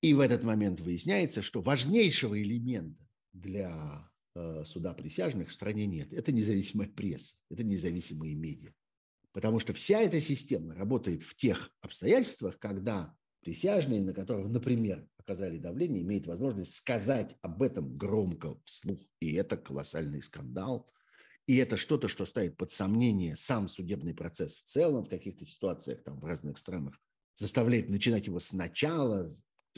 И в этот момент выясняется, что важнейшего элемента для э, суда присяжных в стране нет. Это независимая пресса, это независимые медиа. Потому что вся эта система работает в тех обстоятельствах, когда присяжные, на которых, например, оказали давление, имеет возможность сказать об этом громко вслух. И это колоссальный скандал. И это что-то, что ставит под сомнение сам судебный процесс в целом в каких-то ситуациях там в разных странах, заставляет начинать его сначала,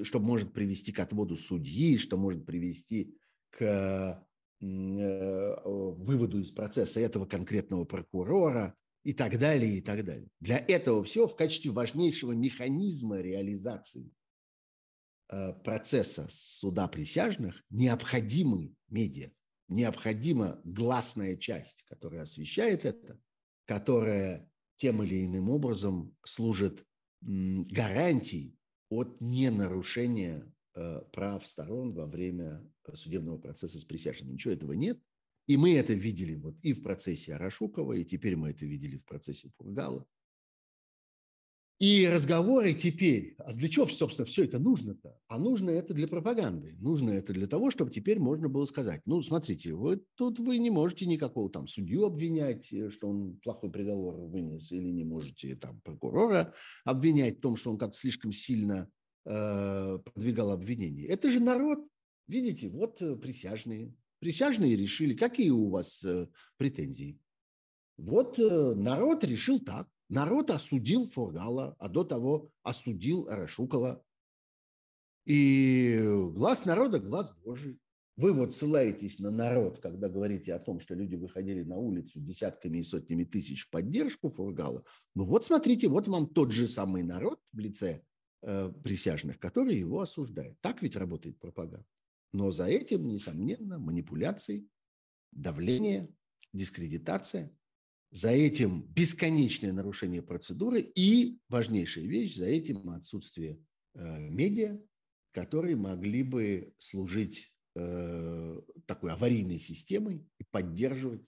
что может привести к отводу судьи, что может привести к э, выводу из процесса этого конкретного прокурора и так далее, и так далее. Для этого всего в качестве важнейшего механизма реализации э, процесса суда присяжных необходимы медиа, необходима гласная часть, которая освещает это, которая тем или иным образом служит гарантией от ненарушения э, прав сторон во время судебного процесса с присяжными. Ничего этого нет. И мы это видели вот и в процессе Арашукова, и теперь мы это видели в процессе Фургала. И разговоры теперь, а для чего, собственно, все это нужно-то? А нужно это для пропаганды. Нужно это для того, чтобы теперь можно было сказать, ну, смотрите, вот тут вы не можете никакого там судью обвинять, э, что он плохой приговор вынес, или не можете там прокурора обвинять в том, что он как-то слишком сильно э, продвигал обвинение. Это же народ, видите, вот присяжные, Присяжные решили, какие у вас э, претензии. Вот э, народ решил так. Народ осудил Фургала, а до того осудил Арашукова. И глаз народа – глаз Божий. Вы вот ссылаетесь на народ, когда говорите о том, что люди выходили на улицу десятками и сотнями тысяч в поддержку Фургала. Ну вот смотрите, вот вам тот же самый народ в лице э, присяжных, который его осуждает. Так ведь работает пропаганда. Но за этим, несомненно, манипуляции, давление, дискредитация. За этим бесконечное нарушение процедуры и, важнейшая вещь, за этим отсутствие э, медиа, которые могли бы служить э, такой аварийной системой и поддерживать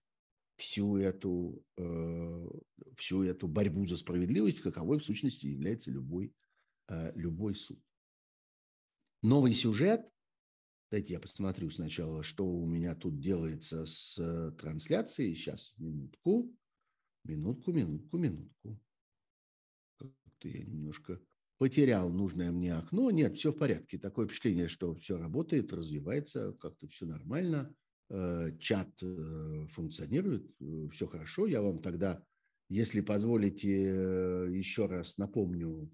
всю эту, э, всю эту борьбу за справедливость, каковой в сущности является любой, э, любой суд. Новый сюжет Дайте я посмотрю сначала, что у меня тут делается с э, трансляцией. Сейчас, минутку, минутку, минутку, минутку. Как-то я немножко потерял нужное мне окно. Нет, все в порядке. Такое впечатление, что все работает, развивается, как-то все нормально. чат функционирует, все хорошо. Я вам тогда, если позволите, еще раз напомню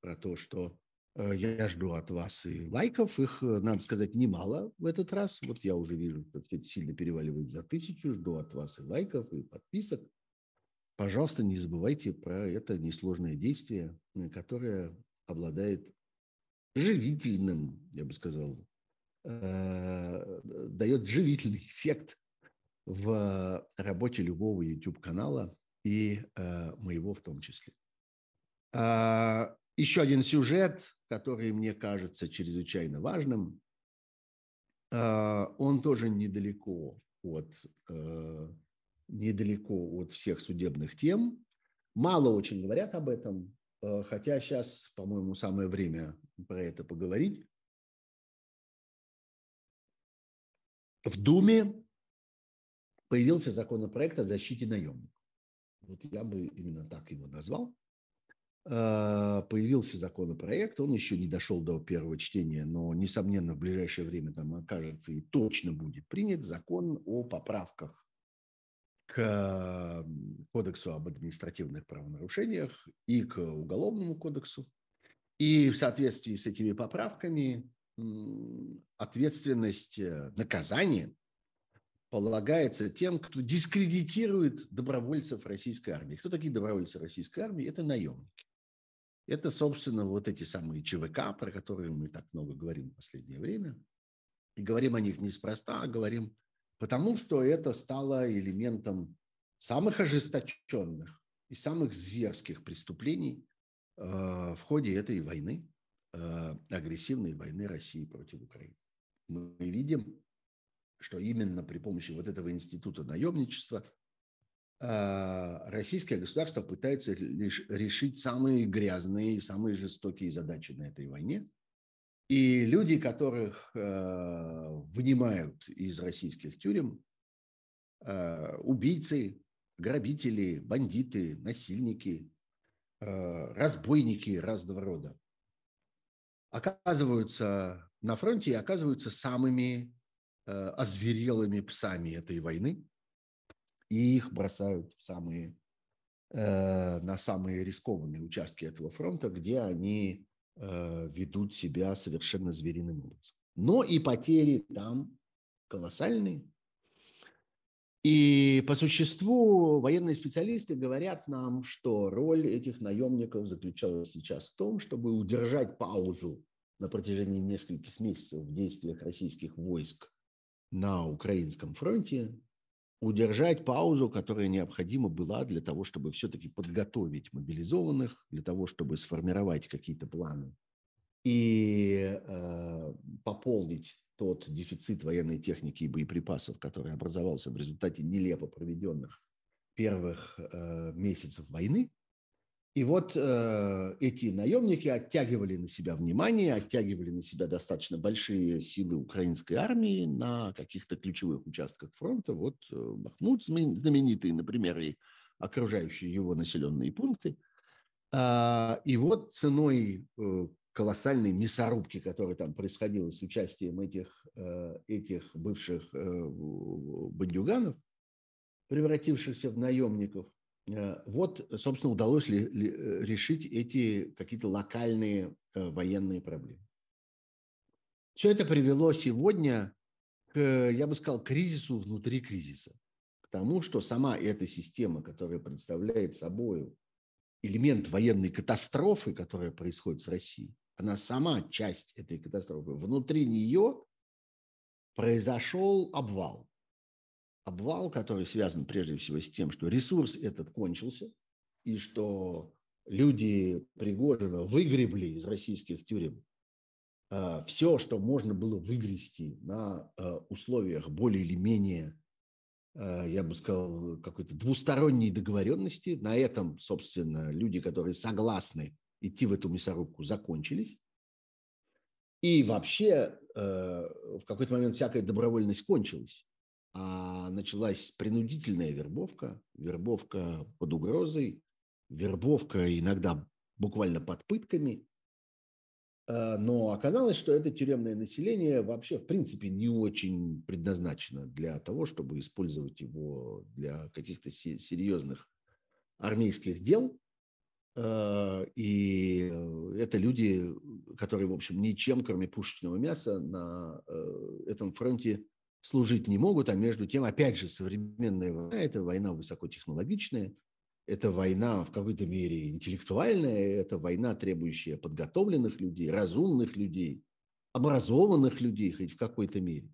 про то, что я жду от вас и лайков. Их, надо сказать, немало в этот раз. Вот я уже вижу, что все сильно переваливает за тысячу. Жду от вас и лайков, и подписок. Пожалуйста, не забывайте про это несложное действие, которое обладает живительным, я бы сказал, э, дает живительный эффект в работе любого YouTube-канала и э, моего в том числе. А, еще один сюжет, который мне кажется чрезвычайно важным, а, он тоже недалеко от, э, недалеко от всех судебных тем. Мало очень говорят об этом, Э, хотя сейчас, по-моему, самое время про это поговорить. В Думе появился законопроект о защите наемников. Вот я бы именно так его назвал. Э, появился законопроект, он еще не дошел до первого чтения, но, несомненно, в ближайшее время там окажется и точно будет принят закон о поправках к Кодексу об административных правонарушениях и к Уголовному кодексу. И в соответствии с этими поправками ответственность, э, наказание полагается тем, кто дискредитирует добровольцев российской армии. Кто такие добровольцы российской армии? Это наемники. Это, собственно, вот эти самые ЧВК, про которые мы так много говорим в последнее время. И говорим о них неспроста, а говорим потому что это стало элементом самых ожесточенных и самых зверских преступлений э, в ходе этой войны, э, агрессивной войны России против Украины. Мы видим, что именно при помощи вот этого института наемничества российское государство пытается решить самые грязные и самые жестокие задачи на этой войне – и люди, которых э, вынимают из российских тюрем, э, убийцы, грабители, бандиты, насильники, разбойники разного рода, оказываются на фронте и оказываются самыми озверелыми псами этой войны. И их бросают в самые, э, на самые рискованные участки этого фронта, где они Э, ведут себя совершенно звериным образом. Но и потери там колоссальные. И по существу военные специалисты говорят нам, что роль этих наемников заключалась сейчас в том, чтобы удержать паузу на протяжении нескольких месяцев в действиях российских войск на украинском фронте, удержать паузу, которая необходима была для того, чтобы все-таки подготовить мобилизованных, для того, чтобы сформировать какие-то планы и э, пополнить тот дефицит военной техники и боеприпасов, который образовался в результате нелепо проведенных первых э, месяцев войны – и вот э, эти наемники оттягивали на себя внимание, оттягивали на себя достаточно большие силы украинской армии на каких-то ключевых участках фронта. Вот э, Бахмут знаменитый, например, и окружающие его населенные пункты. А, и вот ценой э, колоссальной мясорубки, которая там происходила с участием этих, э, этих бывших э, бандюганов, превратившихся в наемников – Э, вот, собственно, удалось ли, ли э, решить эти какие-то локальные э, военные проблемы. Все это привело сегодня к, я бы сказал, кризису внутри кризиса. К тому, что сама эта система, которая представляет собой элемент военной катастрофы, которая происходит с Россией, она сама часть этой катастрофы. Внутри нее произошел обвал обвал, который связан прежде всего с тем, что ресурс этот кончился, и что люди Пригожина выгребли из российских тюрем э, все, что можно было выгрести на э, условиях более или менее, э, я бы сказал, какой-то двусторонней договоренности. На этом, собственно, люди, которые согласны идти в эту мясорубку, закончились. И вообще в какой-то момент всякая добровольность кончилась а началась принудительная вербовка, вербовка под угрозой, вербовка иногда буквально под пытками. Э, но оказалось, что это тюремное население вообще, в принципе, не очень предназначено для того, чтобы использовать его для каких-то серьезных армейских дел. Э, и это люди, которые, в общем, ничем, кроме пушечного мяса, на этом фронте служить не могут, а между тем, опять же, современная война – это война высокотехнологичная, это война в какой-то мере интеллектуальная, это война, требующая подготовленных людей, разумных людей, образованных людей хоть в какой-то мере.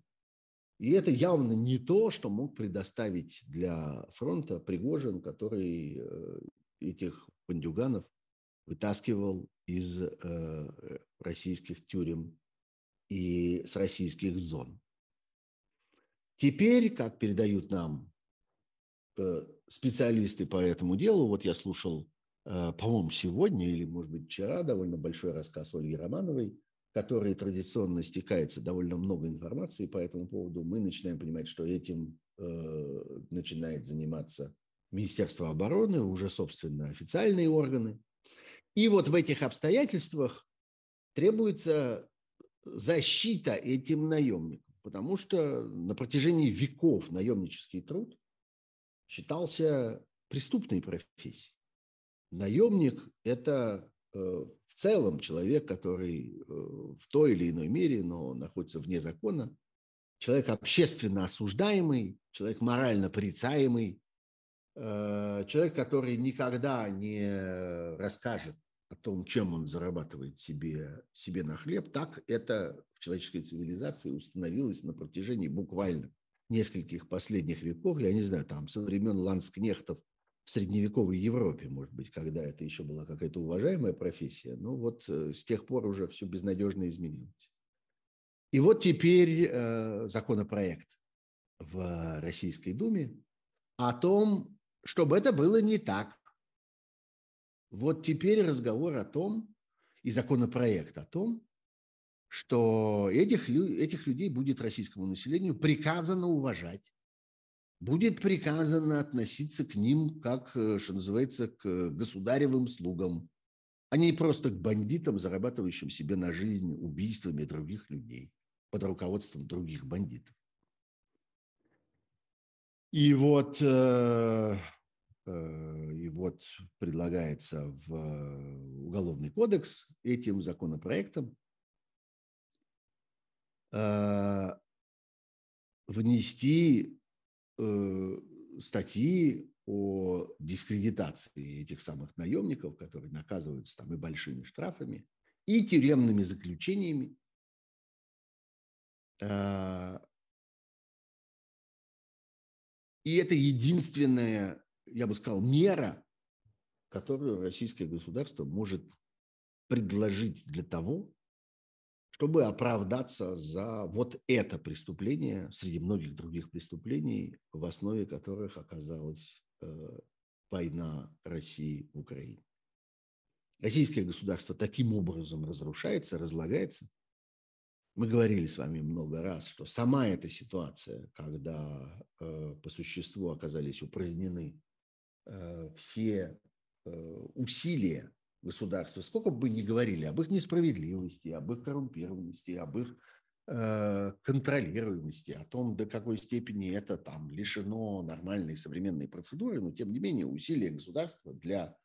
И это явно не то, что мог предоставить для фронта Пригожин, который э, этих бандюганов вытаскивал из э, российских тюрем и с российских зон. Теперь, как передают нам э, специалисты по этому делу, вот я слушал, э, по-моему, сегодня или, может быть, вчера довольно большой рассказ Ольги Романовой, который традиционно стекается довольно много информации по этому поводу. Мы начинаем понимать, что этим э, начинает заниматься Министерство обороны, уже, собственно, официальные органы. И вот в этих обстоятельствах требуется защита этим наемникам потому что на протяжении веков наемнический труд считался преступной профессией. Наемник – это э, в целом человек, который э, в той или иной мере, но находится вне закона, человек общественно осуждаемый, человек морально порицаемый, э, человек, который никогда не расскажет о том, чем он зарабатывает себе, себе на хлеб, так это в человеческой цивилизации установилось на протяжении буквально нескольких последних веков, я не знаю, там со времен ланскнехтов в средневековой Европе, может быть, когда это еще была какая-то уважаемая профессия, но вот э, с тех пор уже все безнадежно изменилось. И вот теперь э, законопроект в Российской Думе о том, чтобы это было не так, вот теперь разговор о том, и законопроект о том, что этих, этих людей будет российскому населению приказано уважать, будет приказано относиться к ним как, э, что называется, к государевым слугам, а не просто к бандитам, зарабатывающим себе на жизнь убийствами других людей под руководством других бандитов. И вот э, и вот предлагается в Уголовный кодекс этим законопроектом э, внести э, статьи о дискредитации этих самых наемников, которые наказываются там и большими штрафами, и тюремными заключениями. И это единственная я бы сказал, мера, которую российское государство может предложить для того, чтобы оправдаться за вот это преступление среди многих других преступлений, в основе которых оказалась э, война России в Украине. Российское государство таким образом разрушается, разлагается. Мы говорили с вами много раз, что сама эта ситуация, когда э, по существу оказались упразднены все э, усилия государства, сколько бы ни говорили об их несправедливости, об их коррумпированности, об их э, контролируемости, о том, до какой степени это там лишено нормальной современной процедуры, но тем не менее усилия государства для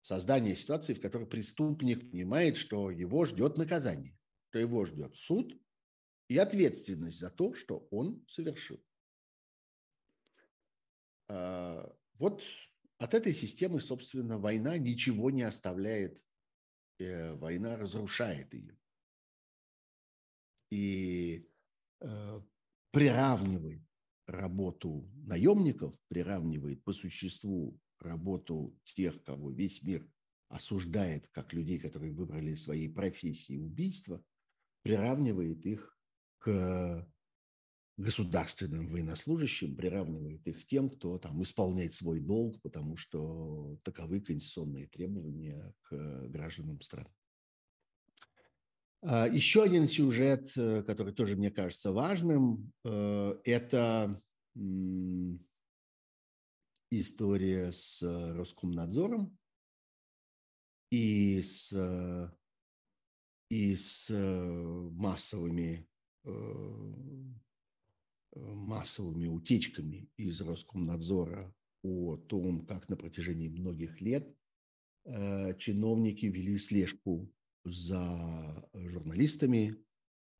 создания ситуации, в которой преступник понимает, что его ждет наказание, что его ждет суд и ответственность за то, что он совершил. Вот от этой системы, собственно, война ничего не оставляет, э, война разрушает ее. И э, приравнивает работу наемников, приравнивает по существу работу тех, кого весь мир осуждает как людей, которые выбрали своей профессии убийства, приравнивает их к государственным военнослужащим, приравнивает их тем, кто там исполняет свой долг, потому что таковы конституционные требования к гражданам страны. А, еще один сюжет, э, который тоже мне кажется важным, э, это история с Роскомнадзором и с и с массовыми массовыми утечками из Роскомнадзора о том, как на протяжении многих лет чиновники вели слежку за журналистами,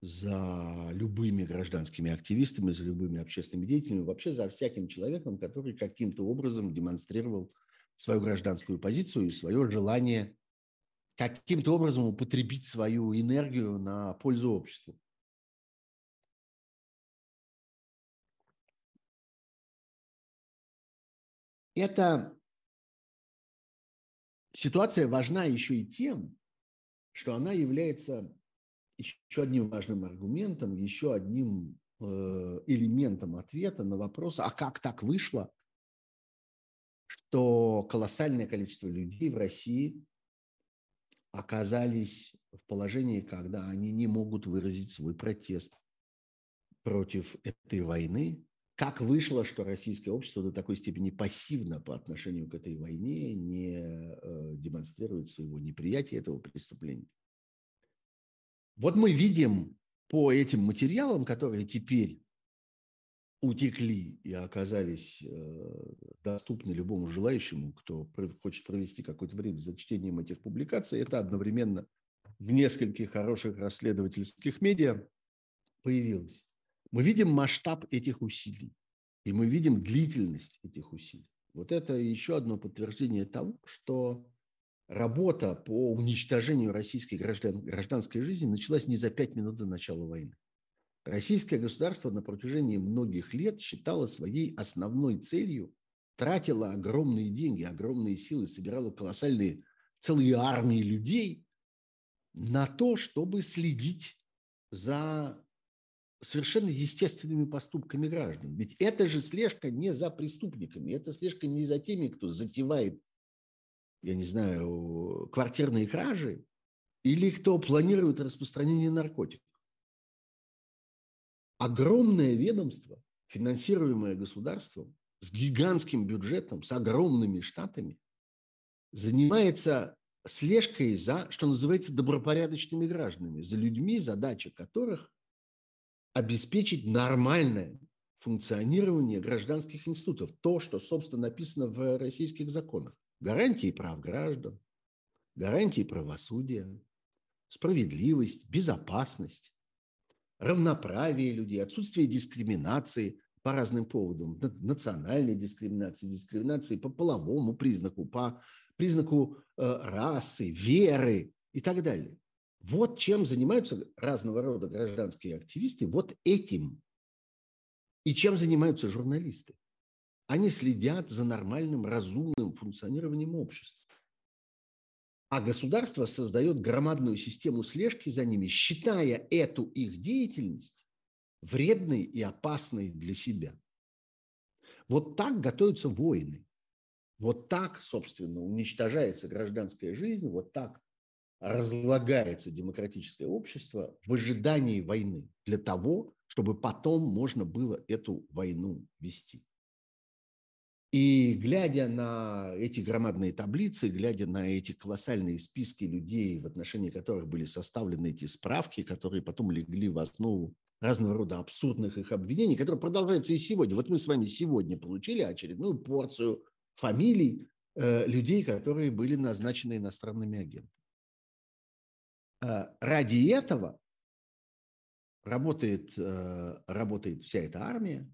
за любыми гражданскими активистами, за любыми общественными деятелями, вообще за всяким человеком, который каким-то образом демонстрировал свою гражданскую позицию и свое желание каким-то образом употребить свою энергию на пользу обществу. Эта ситуация важна еще и тем, что она является еще одним важным аргументом, еще одним э, элементом ответа на вопрос, а как так вышло, что колоссальное количество людей в России оказались в положении, когда они не могут выразить свой протест против этой войны. Как вышло, что российское общество до такой степени пассивно по отношению к этой войне не э, демонстрирует своего неприятия этого преступления? Вот мы видим по этим материалам, которые теперь утекли и оказались э, доступны любому желающему, кто хочет провести какое-то время за чтением этих публикаций, это одновременно в нескольких хороших расследовательских медиа появилось. Мы видим масштаб этих усилий, и мы видим длительность этих усилий. Вот это еще одно подтверждение того, что работа по уничтожению российской граждан, гражданской жизни началась не за пять минут до начала войны. Российское государство на протяжении многих лет считало своей основной целью, тратило огромные деньги, огромные силы, собирало колоссальные целые армии людей на то, чтобы следить за совершенно естественными поступками граждан. Ведь это же слежка не за преступниками, это слежка не за теми, кто затевает я не знаю, квартирные кражи или кто планирует распространение наркотиков. Огромное ведомство, финансируемое государством, с гигантским бюджетом, с огромными штатами, занимается слежкой за, что называется, добропорядочными гражданами, за людьми, задача которых обеспечить нормальное функционирование гражданских институтов. То, что, собственно, написано в российских законах гарантии прав граждан, гарантии правосудия, справедливость, безопасность, равноправие людей, отсутствие дискриминации по разным поводам, национальной дискриминации, дискриминации по половому признаку, по признаку э, расы, веры и так далее. Вот чем занимаются разного рода гражданские активисты, вот этим. И чем занимаются журналисты. Они следят за нормальным, разумным функционированием общества. А государство создает громадную систему слежки за ними, считая эту их деятельность вредной и опасной для себя. Вот так готовятся войны. Вот так, собственно, уничтожается гражданская жизнь, вот так разлагается демократическое общество в ожидании войны для того, чтобы потом можно было эту войну вести. И глядя на эти громадные таблицы, глядя на эти колоссальные списки людей, в отношении которых были составлены эти справки, которые потом легли в основу разного рода абсурдных их обвинений, которые продолжаются и сегодня. Вот мы с вами сегодня получили очередную порцию фамилий э, людей, которые были назначены иностранными агентами. Э, ради этого работает, э, работает вся эта армия,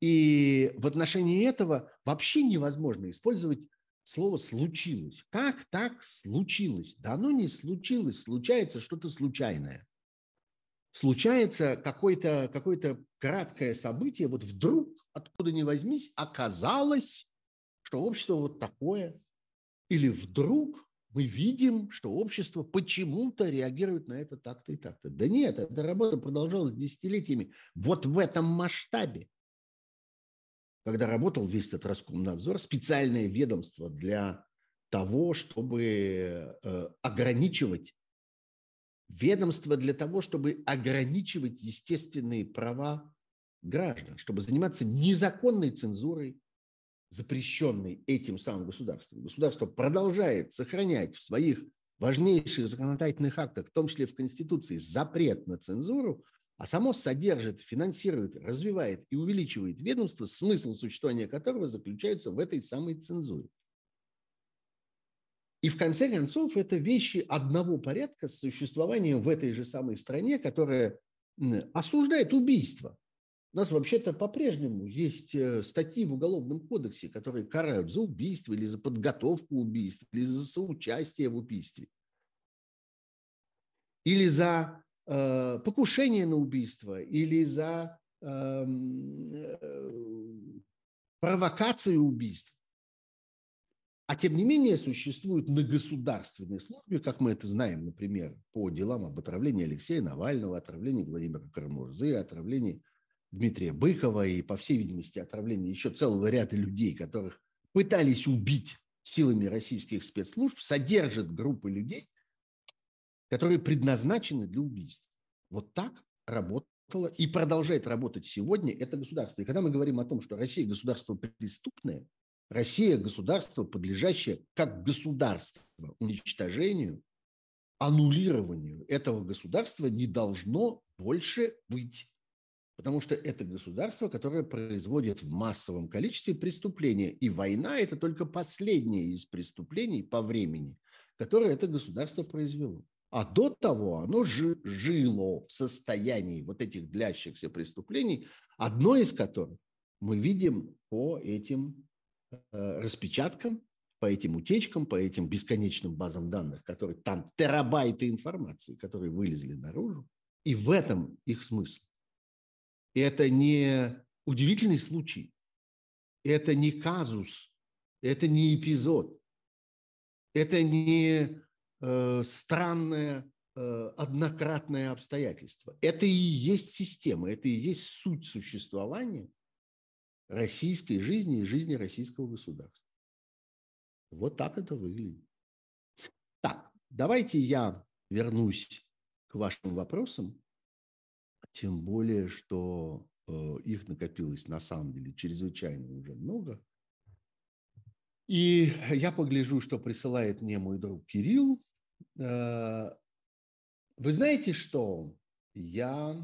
и в отношении этого вообще невозможно использовать слово «случилось». Как так случилось? Да оно не случилось, случается что-то случайное. Случается какое-то какое краткое событие, вот вдруг, откуда ни возьмись, оказалось, что общество вот такое. Или вдруг мы видим, что общество почему-то реагирует на это так-то и так-то. Да нет, эта работа продолжалась десятилетиями вот в этом масштабе когда работал весь этот Роскомнадзор, специальное ведомство для того, чтобы э, ограничивать ведомство для того, чтобы ограничивать естественные права граждан, чтобы заниматься незаконной цензурой, запрещенной этим самым государством. Государство продолжает сохранять в своих важнейших законодательных актах, в том числе в Конституции, запрет на цензуру, а само содержит, финансирует, развивает и увеличивает ведомство, смысл существования которого заключается в этой самой цензуре. И в конце концов, это вещи одного порядка с существованием в этой же самой стране, которая осуждает убийство. У нас вообще-то по-прежнему есть э, статьи в Уголовном кодексе, которые карают за убийство или за подготовку убийства, или за соучастие в убийстве, или за э, покушение на убийство, или за эм, э, провокацию убийства. А тем не менее существуют на государственной службе, как мы это знаем, например, по делам об отравлении Алексея Навального, отравлении Владимира Карамурзы, отравлении Дмитрия Быкова и, по всей видимости, отравлении еще целого ряда людей, которых пытались убить силами российских спецслужб, содержат группы людей, которые предназначены для убийства. Вот так работало и продолжает работать сегодня это государство. И когда мы говорим о том, что Россия государство преступное, Россия – государство, подлежащее как государство уничтожению, аннулированию этого государства не должно больше быть. Потому что это государство, которое производит в массовом количестве преступления. И война – это только последнее из преступлений по времени, которое это государство произвело. А до того оно жило в состоянии вот этих длящихся преступлений, одно из которых мы видим по этим Э, распечаткам, по этим утечкам, по этим бесконечным базам данных, которые там терабайты информации, которые вылезли наружу. И в этом их смысл. И это не удивительный случай, это не казус, это не эпизод, это не э, странное э, однократное обстоятельство. Это и есть система, это и есть суть существования российской жизни и жизни российского государства. Вот так это выглядит. Так, давайте я вернусь к вашим вопросам, тем более, что э, их накопилось на самом деле чрезвычайно уже много. И я погляжу, что присылает мне мой друг Кирилл. Э, вы знаете, что я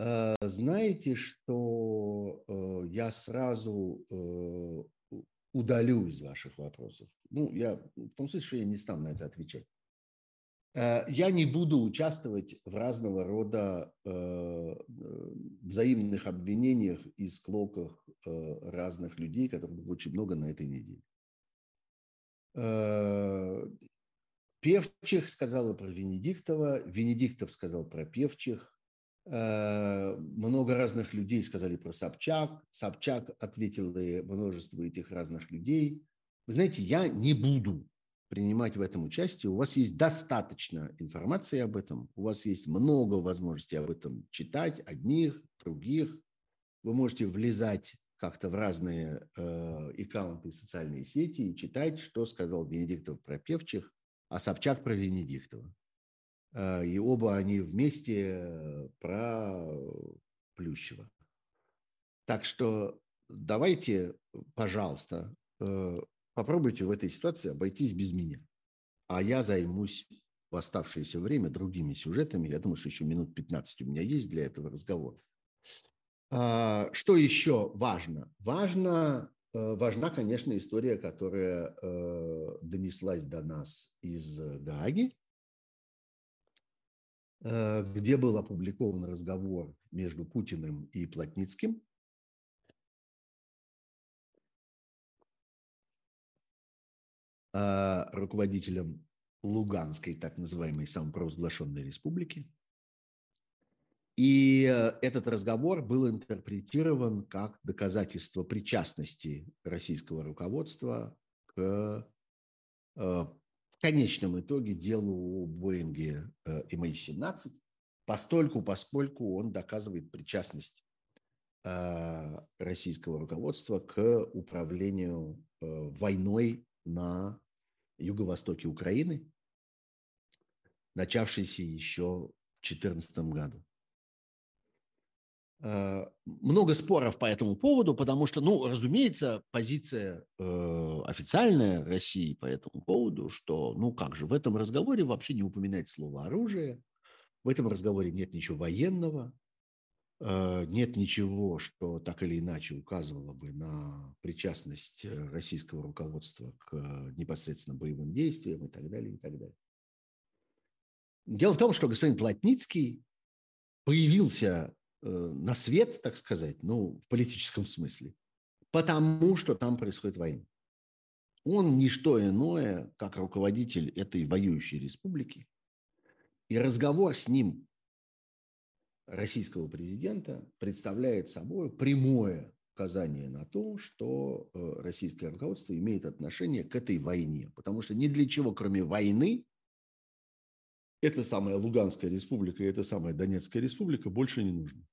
Э, знаете, что я сразу удалю из ваших вопросов. Ну, я в том смысле, что я не стану на это отвечать. Я не буду участвовать в разного рода взаимных обвинениях и склоках разных людей, которых было очень много на этой неделе. Певчих сказала про Венедиктова, Венедиктов сказал про Певчих, Э, много разных людей сказали про Собчак. Собчак ответил и множество этих разных людей. Вы знаете, я не буду принимать в этом участие. У вас есть достаточно информации об этом. У вас есть много возможностей об этом читать, одних, других. Вы можете влезать как-то в разные э, аккаунты социальные сети и читать, что сказал Венедиктов про певчих, а Собчак про Венедиктова. А, и оба они вместе э, про Плющева. Так что давайте, пожалуйста, э, попробуйте в этой ситуации обойтись без меня. А я займусь в оставшееся время другими сюжетами. Я думаю, что еще минут 15 у меня есть для этого разговора. А, что еще важно? Важно, э, важна, конечно, история, которая донеслась до нас из Гааги Э, где был опубликован разговор между Путиным и Плотницким. Руководителем Луганской, так называемой самопровозглашенной республики. И э, этот разговор был интерпретирован как доказательство причастности российского руководства к конечном итоге делу о Боинге MH17, э, постольку, поскольку он доказывает причастность э, российского руководства к управлению э, войной на юго-востоке Украины, начавшейся еще в 2014 году. Э, много споров по этому поводу, потому что, ну, разумеется, позиция э, официальная России по этому поводу, что, ну, как же, в этом разговоре вообще не упоминать слово оружие, в этом разговоре нет ничего военного, нет ничего, что так или иначе указывало бы на причастность э, российского руководства к непосредственно боевым действиям и так далее, и так далее. Дело в том, что господин Плотницкий появился Э, на свет, так сказать, ну, в политическом смысле, потому что там происходит война. Он не что иное, как руководитель этой воюющей республики. И разговор с ним российского президента представляет собой прямое указание на то, что э, российское руководство имеет отношение к этой войне. Потому что ни для чего, кроме войны, эта самая Луганская республика и эта самая Донецкая республика больше не нужны.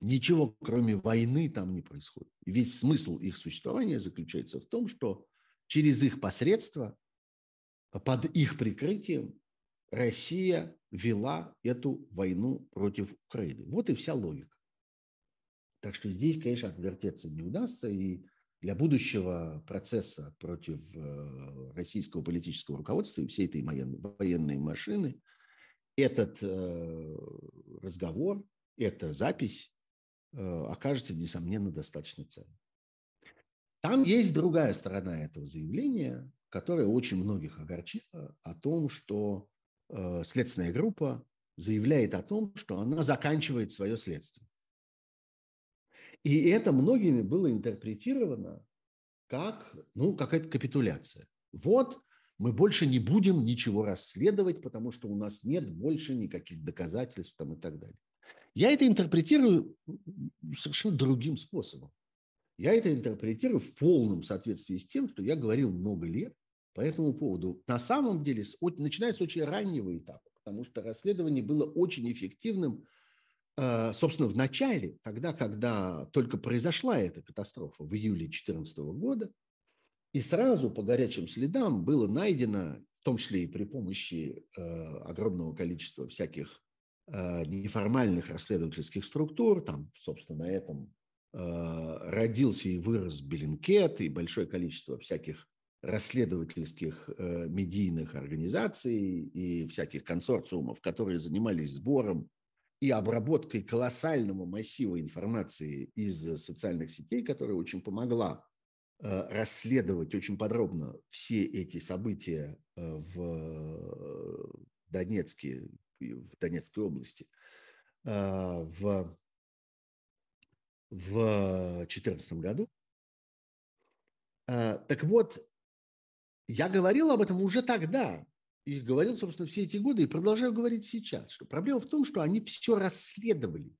Ничего, кроме войны, там не происходит. Весь смысл их существования заключается в том, что через их посредство, под их прикрытием, Россия вела эту войну против Украины. Вот и вся логика. Так что здесь, конечно, отвертеться не удастся. И для будущего процесса против э, российского политического руководства и всей этой военной машины этот э, разговор, эта запись э, окажется, несомненно, достаточно ценной. Там есть другая сторона этого заявления, которая очень многих огорчила о том, что следственная группа заявляет о том, что она заканчивает свое следствие. И это многими было интерпретировано как ну, какая-то капитуляция. Вот мы больше не будем ничего расследовать, потому что у нас нет больше никаких доказательств там, и так далее. Я это интерпретирую совершенно другим способом. Я это интерпретирую в полном соответствии с тем, что я говорил много лет по этому поводу. На самом деле, начиная с очень раннего этапа, потому что расследование было очень эффективным Э, собственно, в начале, тогда, когда только произошла эта катастрофа в июле 2014 года, и сразу по горячим следам было найдено, в том числе и при помощи э, огромного количества всяких э, неформальных расследовательских структур, там, собственно, на этом родился и вырос Беллинкет, и большое количество всяких расследовательских медийных организаций и всяких консорциумов, которые занимались сбором и обработкой колоссального массива информации из социальных сетей, которая очень помогла э, расследовать очень подробно все эти события э, в Донецке, в Донецкой области э, в в 2014 году. Так вот, я говорил об этом уже тогда, и говорил, собственно, все эти годы, и продолжаю говорить сейчас, что проблема в том, что они все расследовали.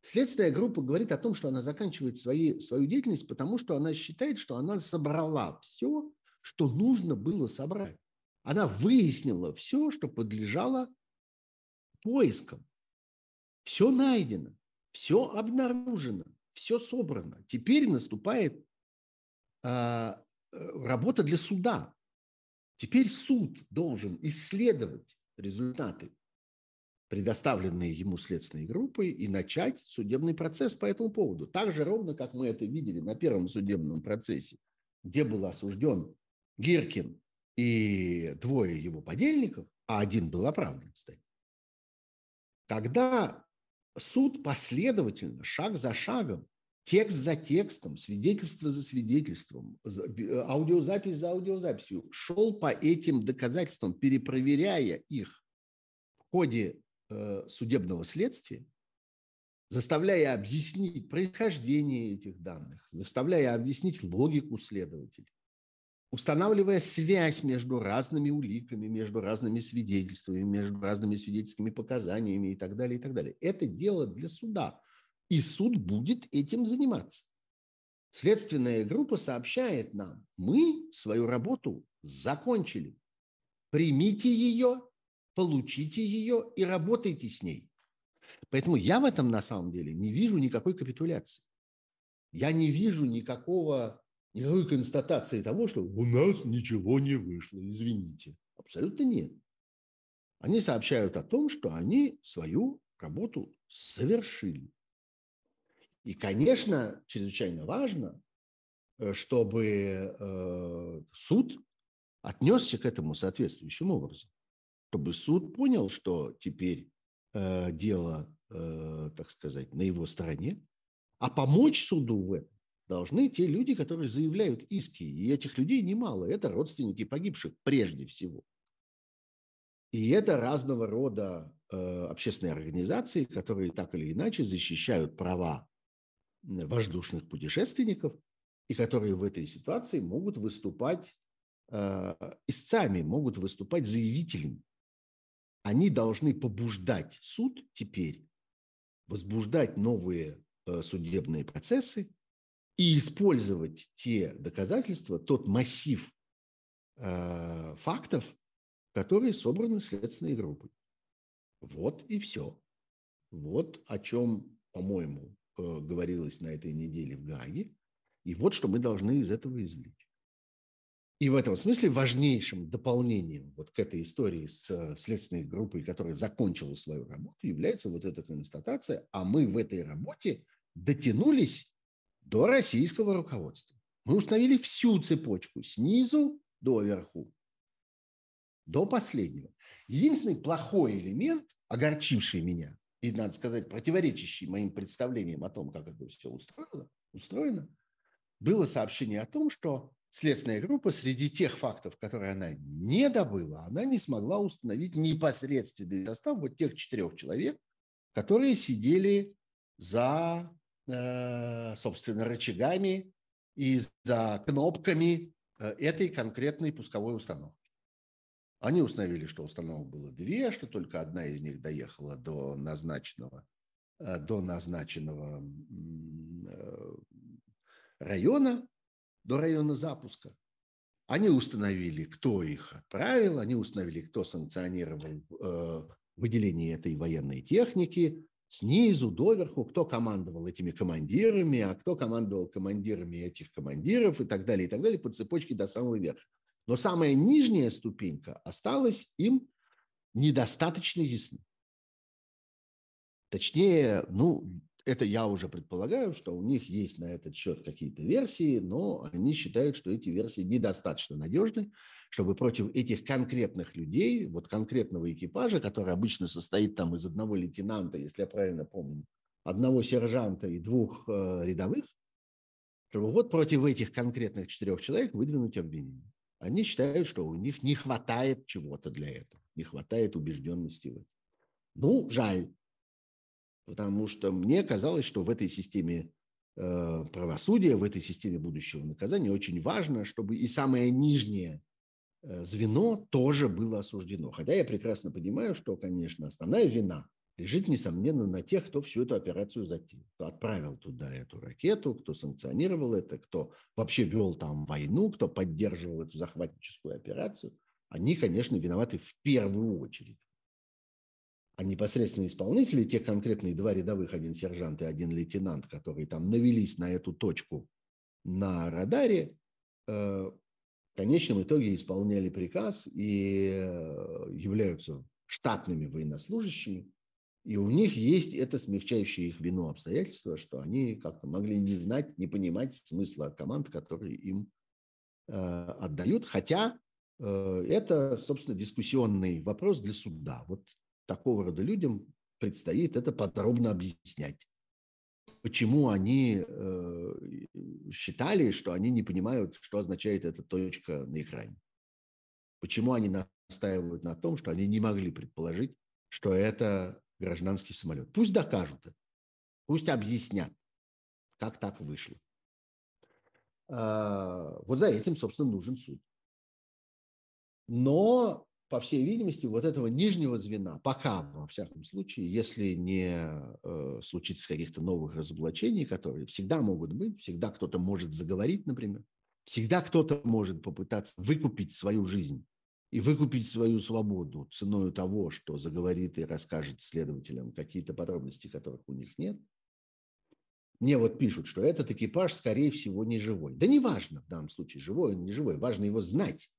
Следственная группа говорит о том, что она заканчивает свои, свою деятельность, потому что она считает, что она собрала все, что нужно было собрать. Она выяснила все, что подлежало поискам. Все найдено, все обнаружено, все собрано. Теперь наступает а, работа для суда. Теперь суд должен исследовать результаты, предоставленные ему следственной группой, и начать судебный процесс по этому поводу. Так же ровно, как мы это видели на первом судебном процессе, где был осужден Гиркин и двое его подельников, а один был оправдан, кстати. Тогда суд последовательно, шаг за шагом, текст за текстом, свидетельство за свидетельством, э, аудиозапись за аудиозаписью, шел по этим доказательствам, перепроверяя их в ходе э, судебного следствия, заставляя объяснить происхождение этих данных, заставляя объяснить логику следователей, устанавливая связь между разными уликами, между разными свидетельствами, между разными свидетельскими показаниями и так далее, и так далее. Это дело для суда – и суд будет этим заниматься. Следственная группа сообщает нам, мы свою работу закончили. Примите ее, получите ее и работайте с ней. Поэтому я в этом на самом деле не вижу никакой капитуляции. Я не вижу никакого, никакой констатации того, что у нас ничего не вышло, извините. Абсолютно нет. Они сообщают о том, что они свою работу совершили. И, конечно, чрезвычайно важно, э, чтобы э, суд отнесся к этому соответствующим образом, чтобы суд понял, что теперь э, дело, так сказать, на его стороне, а помочь суду в этом должны те люди, которые заявляют иски. И этих людей немало. Это родственники погибших прежде всего. И это разного рода э, общественные организации, которые так или иначе защищают права воздушных путешественников и которые в этой ситуации могут выступать э, истцами, могут выступать заявителями. Они должны побуждать суд теперь, возбуждать новые э, судебные процессы и использовать те доказательства, тот массив э, фактов, которые собраны следственной группой. Вот и все. Вот о чем, по-моему, говорилось на этой неделе в Гаге. И вот что мы должны из этого извлечь. И в этом смысле важнейшим дополнением вот к этой истории с э, следственной группой, которая закончила свою работу, является вот эта констатация, а мы в этой работе дотянулись до российского руководства. Мы установили всю цепочку снизу до верху, до последнего. Единственный плохой элемент, огорчивший меня, и, надо сказать, противоречащий моим представлениям о том, как это все устроено, устроено было сообщение о том, что следственная группа среди тех фактов, которые она не добыла, она не смогла установить непосредственный состав вот тех четырех человек, которые сидели за Э, собственно, рычагами и за кнопками э, этой конкретной пусковой установки. Они установили, что установок было две, что только одна из них доехала до назначенного, э, до назначенного района, до района запуска. Они установили, кто их отправил, они установили, кто санкционировал выделение этой военной техники, снизу доверху, кто командовал этими командирами, а кто командовал командирами этих командиров и так далее, и так далее, по цепочке до самого верха. Но самая нижняя ступенька осталась им недостаточно ясна. Точнее, ну, это я уже предполагаю, что у них есть на этот счет какие-то версии, но они считают, что эти версии недостаточно надежны, чтобы против этих конкретных людей, вот конкретного экипажа, который обычно состоит там из одного лейтенанта, если я правильно помню, одного сержанта и двух э, рядовых, чтобы вот против этих конкретных четырех человек выдвинуть обвинение. Они считают, что у них не хватает чего-то для этого, не хватает убежденности в этом. Ну, жаль, потому что мне казалось, что в этой системе э, правосудия, в этой системе будущего наказания очень важно, чтобы и самое нижнее э, звено тоже было осуждено. Хотя я прекрасно понимаю, что, конечно, основная вина лежит, несомненно, на тех, кто всю эту операцию затеял, кто отправил туда эту ракету, кто санкционировал это, кто вообще вел там войну, кто поддерживал эту захватническую операцию. Они, конечно, виноваты в первую очередь а непосредственно исполнители, те конкретные два рядовых, один сержант и один лейтенант, которые там навелись на эту точку на радаре, э, в конечном итоге исполняли приказ и э, являются штатными военнослужащими, и у них есть это смягчающее их вину обстоятельство, что они как-то могли не знать, не понимать смысла команд, которые им э, отдают, хотя это, собственно, дискуссионный вопрос для суда. Вот такого рода людям предстоит это подробно объяснять. Почему они э, считали, что они не понимают, что означает эта точка на экране. Почему они настаивают на том, что они не могли предположить, что это гражданский самолет. Пусть докажут это. Пусть объяснят, как так вышло. А, вот за этим, собственно, нужен суд. Но по всей видимости, вот этого нижнего звена, пока, во всяком случае, если не э, случится каких-то новых разоблачений, которые всегда могут быть, всегда кто-то может заговорить, например, всегда кто-то может попытаться выкупить свою жизнь и выкупить свою свободу ценой того, что заговорит и расскажет следователям какие-то подробности, которых у них нет. Мне вот пишут, что этот экипаж, скорее всего, не живой. Да не важно в данном случае, живой он, не живой, важно его знать.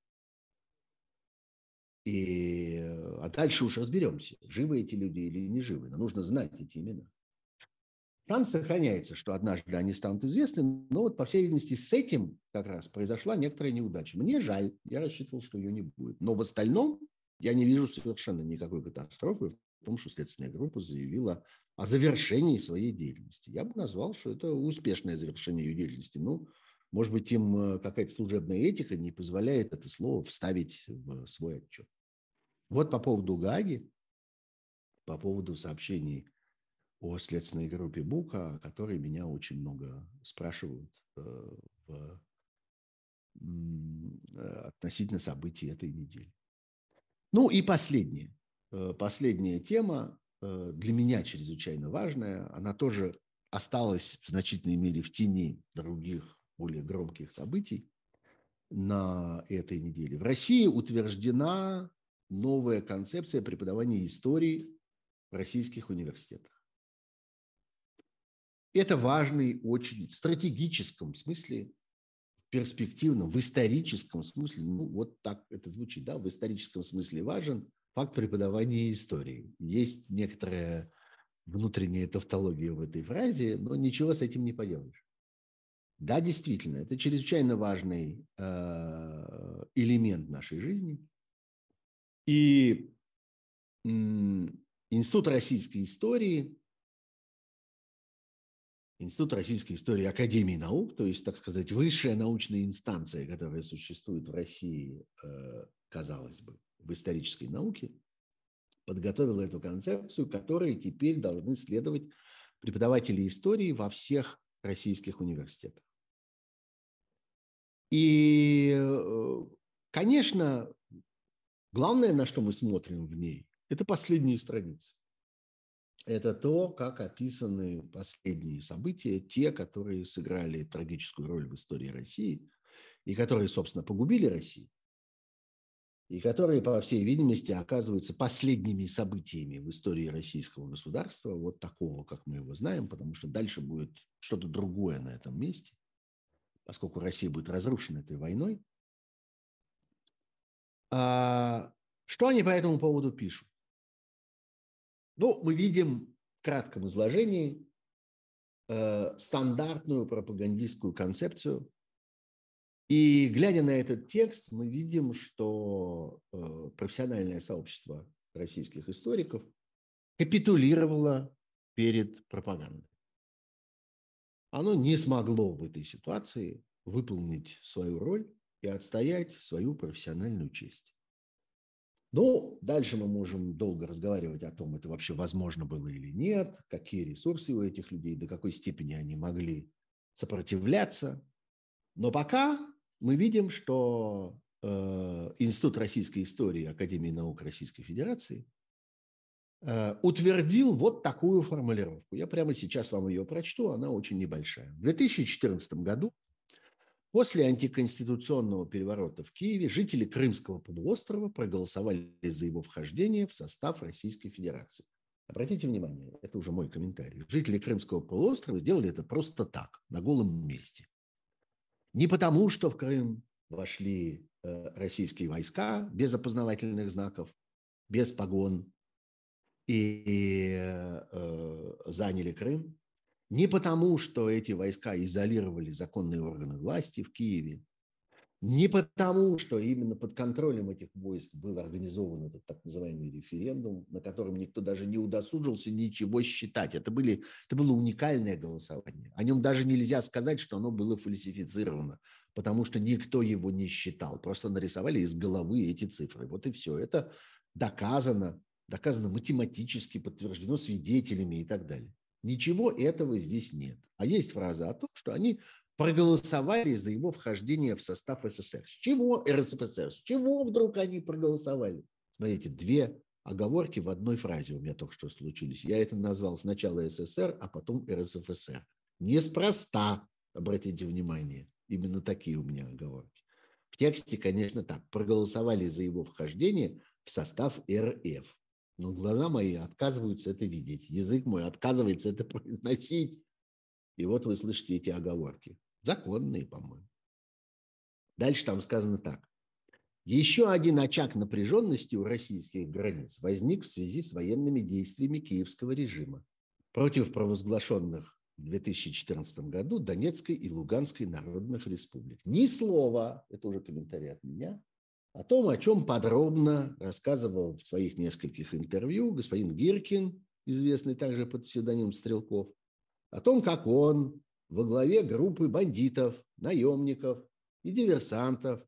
И, а дальше уж разберемся, живы эти люди или не живы. Но нужно знать эти имена. Шанс сохраняется, что однажды они станут известны, но вот, по всей видимости, с этим как раз произошла некоторая неудача. Мне жаль, я рассчитывал, что ее не будет. Но в остальном я не вижу совершенно никакой катастрофы в том, что следственная группа заявила о завершении своей деятельности. Я бы назвал, что это успешное завершение ее деятельности. Ну, может быть, им э, какая-то служебная этика не позволяет это слово вставить в свой отчет. Вот по поводу Гаги, по поводу сообщений о следственной группе Бука, о которой меня очень много спрашивают э, в, э, относительно событий этой недели. Ну и последнее. Последняя тема Э, для меня чрезвычайно важная. Она тоже осталась в значительной мере в тени других более громких событий на этой неделе. В России утверждена новая концепция преподавания истории в российских университетах. Это важный, очень в стратегическом смысле, в перспективном, в историческом смысле, ну вот так это звучит, да, в историческом смысле важен факт преподавания истории. Есть некоторая внутренняя тавтология в этой фразе, но ничего с этим не поделаешь. Да, действительно, это чрезвычайно важный э, элемент нашей жизни. И Институт российской истории, Институт российской истории Академии наук, то есть, так сказать, высшая научная инстанция, которая существует в России, э, казалось бы, в исторической науке, подготовила эту концепцию, которой теперь должны следовать преподаватели истории во всех российских университетах. И, э, конечно, главное, на что мы смотрим в ней, это последние страницы. Это то, как описаны последние события, те, которые сыграли трагическую роль в истории России и которые, собственно, погубили Россию и которые, по всей видимости, оказываются последними событиями в истории российского государства, вот такого, как мы его знаем, потому что дальше будет что-то другое на этом месте, поскольку Россия будет разрушена этой войной. А что они по этому поводу пишут? Ну, мы видим в кратком изложении э, стандартную пропагандистскую концепцию и глядя на этот текст, мы видим, что э, профессиональное сообщество российских историков капитулировало перед пропагандой. Оно не смогло в этой ситуации выполнить свою роль и отстоять свою профессиональную честь. Ну, дальше мы можем долго разговаривать о том, это вообще возможно было или нет, какие ресурсы у этих людей, до какой степени они могли сопротивляться. Но пока мы видим, что э, Институт российской истории Академии наук Российской Федерации э, утвердил вот такую формулировку. Я прямо сейчас вам ее прочту, она очень небольшая. В 2014 году После антиконституционного переворота в Киеве жители Крымского полуострова проголосовали за его вхождение в состав Российской Федерации. Обратите внимание, это уже мой комментарий. Жители Крымского полуострова сделали это просто так, на голом месте. Не потому, что в Крым вошли э, российские войска без опознавательных знаков, без погон и э, заняли Крым, не потому, что эти войска изолировали законные органы власти в Киеве, не потому, что именно под контролем этих войск был организован этот так называемый референдум, на котором никто даже не удосужился ничего считать. Это, были, это было уникальное голосование. О нем даже нельзя сказать, что оно было фальсифицировано, потому что никто его не считал. Просто нарисовали из головы эти цифры. Вот и все. Это доказано, доказано математически, подтверждено свидетелями и так далее. Ничего этого здесь нет. А есть фраза о том, что они проголосовали за его вхождение в состав СССР. С чего РСФСР? С чего вдруг они проголосовали? Смотрите, две оговорки в одной фразе у меня только что случились. Я это назвал сначала СССР, а потом РСФСР. Неспроста, обратите внимание, именно такие у меня оговорки. В тексте, конечно, так. Проголосовали за его вхождение в состав РФ. Но глаза мои отказываются это видеть. Язык мой отказывается это произносить. И вот вы слышите эти оговорки. Законные, по-моему. Дальше там сказано так. Еще один очаг напряженности у российских границ возник в связи с военными действиями киевского режима против провозглашенных в 2014 году Донецкой и Луганской народных республик. Ни слова, это уже комментарий от меня, о том, о чем подробно рассказывал в своих нескольких интервью господин Гиркин, известный также под псевдонимом Стрелков, о том, как он во главе группы бандитов, наемников и диверсантов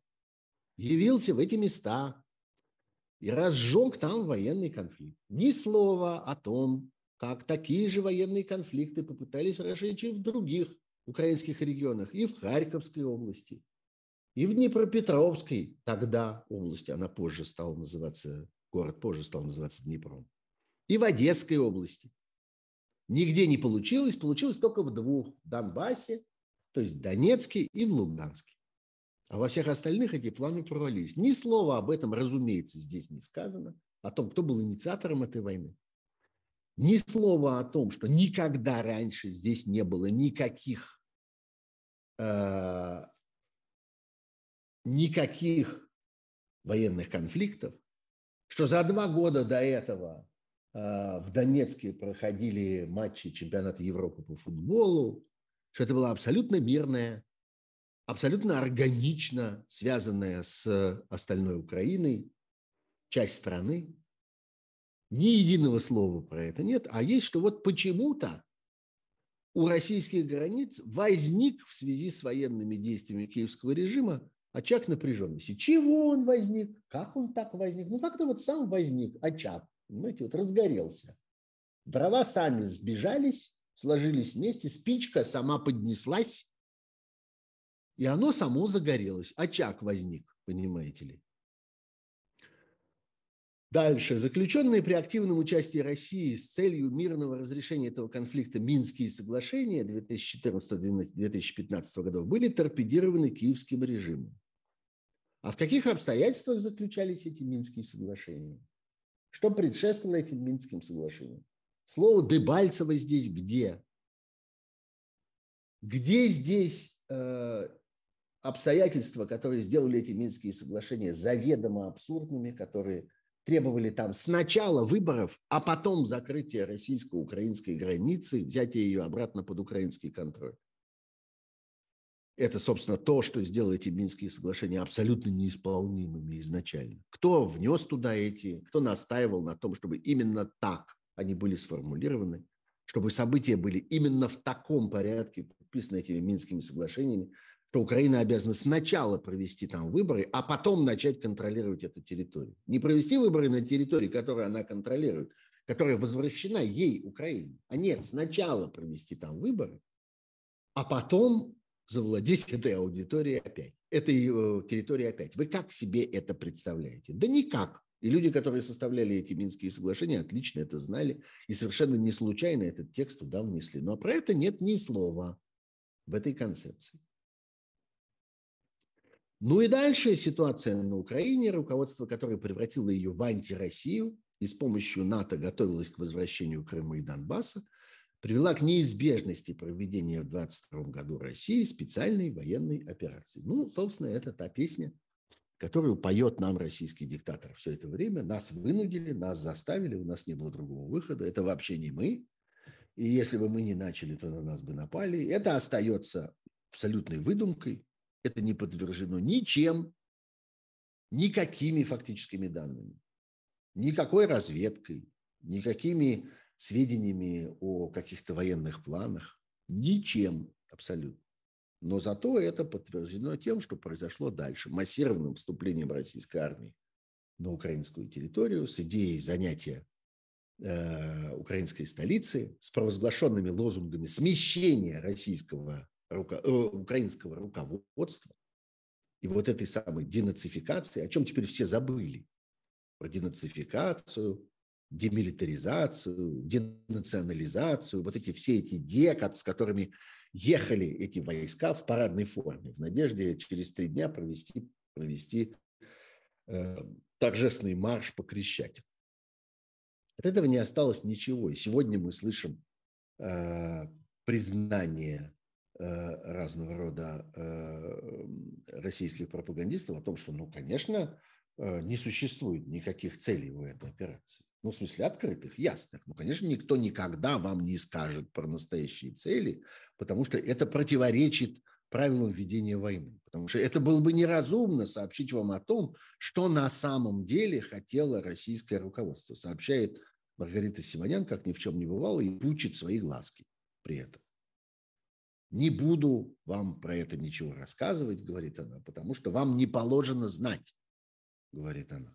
явился в эти места и разжег там военный конфликт. Ни слова о том, как такие же военные конфликты попытались разжечь и в других украинских регионах, и в Харьковской области, и в Днепропетровской тогда области, она позже стала называться, город позже стал называться Днепром, и в Одесской области. Нигде не получилось, получилось только в двух, в Донбассе, то есть в Донецке и в Луганске. А во всех остальных эти планы провалились. Ни слова об этом, разумеется, здесь не сказано, о том, кто был инициатором этой войны. Ни слова о том, что никогда раньше здесь не было никаких, э, никаких военных конфликтов, что за два года до этого э, в Донецке проходили матчи чемпионата Европы по футболу, что это была абсолютно мирная абсолютно органично связанная с остальной Украиной, часть страны. Ни единого слова про это нет, а есть, что вот почему-то у российских границ возник в связи с военными действиями киевского режима очаг напряженности. Чего он возник? Как он так возник? Ну, как-то вот сам возник очаг, понимаете, вот разгорелся. Дрова сами сбежались, сложились вместе, спичка сама поднеслась, и оно само загорелось. Очаг возник, понимаете ли. Дальше. Заключенные при активном участии России с целью мирного разрешения этого конфликта Минские соглашения 2014-2015 годов были торпедированы киевским режимом. А в каких обстоятельствах заключались эти Минские соглашения? Что предшествовало этим Минским соглашениям? Слово Дебальцево здесь где? Где здесь э, обстоятельства, которые сделали эти Минские соглашения заведомо абсурдными, которые требовали там сначала выборов, а потом закрытия российско-украинской границы, взятия ее обратно под украинский контроль. Это, собственно, то, что сделало эти Минские соглашения абсолютно неисполнимыми изначально. Кто внес туда эти, кто настаивал на том, чтобы именно так они были сформулированы, чтобы события были именно в таком порядке подписаны этими Минскими соглашениями, что Украина обязана сначала провести там выборы, а потом начать контролировать эту территорию. Не провести выборы на территории, которую она контролирует, которая возвращена ей, Украине. А нет, сначала провести там выборы, а потом завладеть этой аудиторией опять, этой э, территорией опять. Вы как себе это представляете? Да никак. И люди, которые составляли эти Минские соглашения, отлично это знали. И совершенно не случайно этот текст туда внесли. Но про это нет ни слова в этой концепции. Ну и дальше ситуация на Украине, руководство которое превратило ее в антироссию и с помощью НАТО готовилось к возвращению Крыма и Донбасса, привела к неизбежности проведения в 2022 году России специальной военной операции. Ну, собственно, это та песня, которую поет нам российский диктатор все это время. Нас вынудили, нас заставили, у нас не было другого выхода. Это вообще не мы. И если бы мы не начали, то на нас бы напали. Это остается абсолютной выдумкой, это не подтверждено ничем, никакими фактическими данными, никакой разведкой, никакими сведениями о каких-то военных планах, ничем абсолютно. Но зато это подтверждено тем, что произошло дальше. Массированным вступлением российской армии на украинскую территорию с идеей занятия э, украинской столицы, с провозглашенными лозунгами смещения российского руко, э, украинского руководства и вот этой самой денацификации, о чем теперь все забыли, про денацификацию, демилитаризацию, денационализацию, вот эти все эти де, с которыми ехали эти войска в парадной форме, в надежде через три дня провести, провести э, торжественный марш по Крещатику. От этого не осталось ничего. И сегодня мы слышим э, признание Э, разного рода э, российских пропагандистов о том, что, ну, конечно, э, не существует никаких целей у этой операции. Ну, в смысле, открытых, ясных. Ну, конечно, никто никогда вам не скажет про настоящие цели, потому что это противоречит правилам ведения войны. Потому что это было бы неразумно сообщить вам о том, что на самом деле хотело российское руководство. Сообщает Маргарита Симонян, как ни в чем не бывало, и учит свои глазки при этом. Не буду вам про это ничего рассказывать, говорит она, потому что вам не положено знать, говорит она.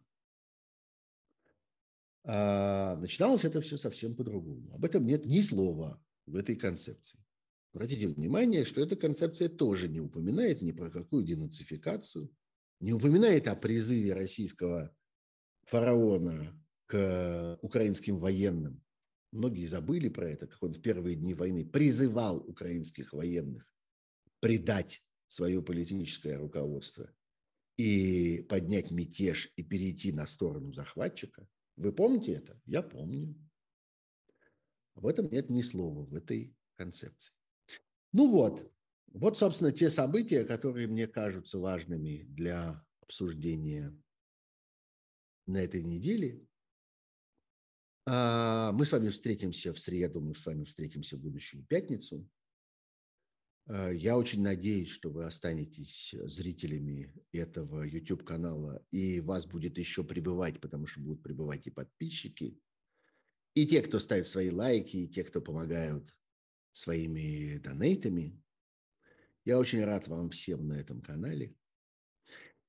А начиналось это все совсем по-другому. Об этом нет ни слова в этой концепции. Обратите внимание, что эта концепция тоже не упоминает ни про какую денацификацию, не упоминает о призыве российского фараона к украинским военным. Многие забыли про это, как он в первые дни войны призывал украинских военных предать свое политическое руководство и поднять мятеж и перейти на сторону захватчика. Вы помните это? Я помню. Об этом нет ни слова в этой концепции. Ну вот, вот, собственно, те события, которые мне кажутся важными для обсуждения на этой неделе. А, мы с вами встретимся в среду, мы с вами встретимся в будущую пятницу. А, я очень надеюсь, что вы останетесь зрителями этого YouTube-канала, и вас будет еще прибывать, потому что будут прибывать и подписчики, и те, кто ставит свои лайки, и те, кто помогают своими донейтами. Я очень рад вам всем на этом канале.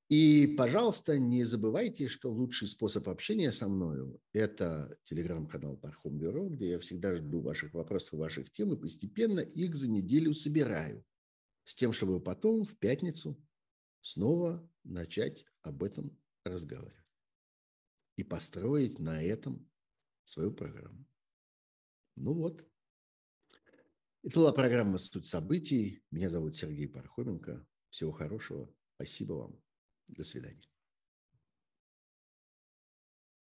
И, пожалуйста, не забывайте, что лучший способ общения со мною – это телеграм-канал Пархом Бюро, где я всегда жду ваших вопросов ваших тем, и постепенно их за неделю собираю, с тем, чтобы потом в пятницу снова начать об этом разговаривать и построить на этом свою программу. Ну вот. Это была программа «Суть событий». Меня зовут Сергей Пархоменко. Всего хорошего. Спасибо вам. До свидания.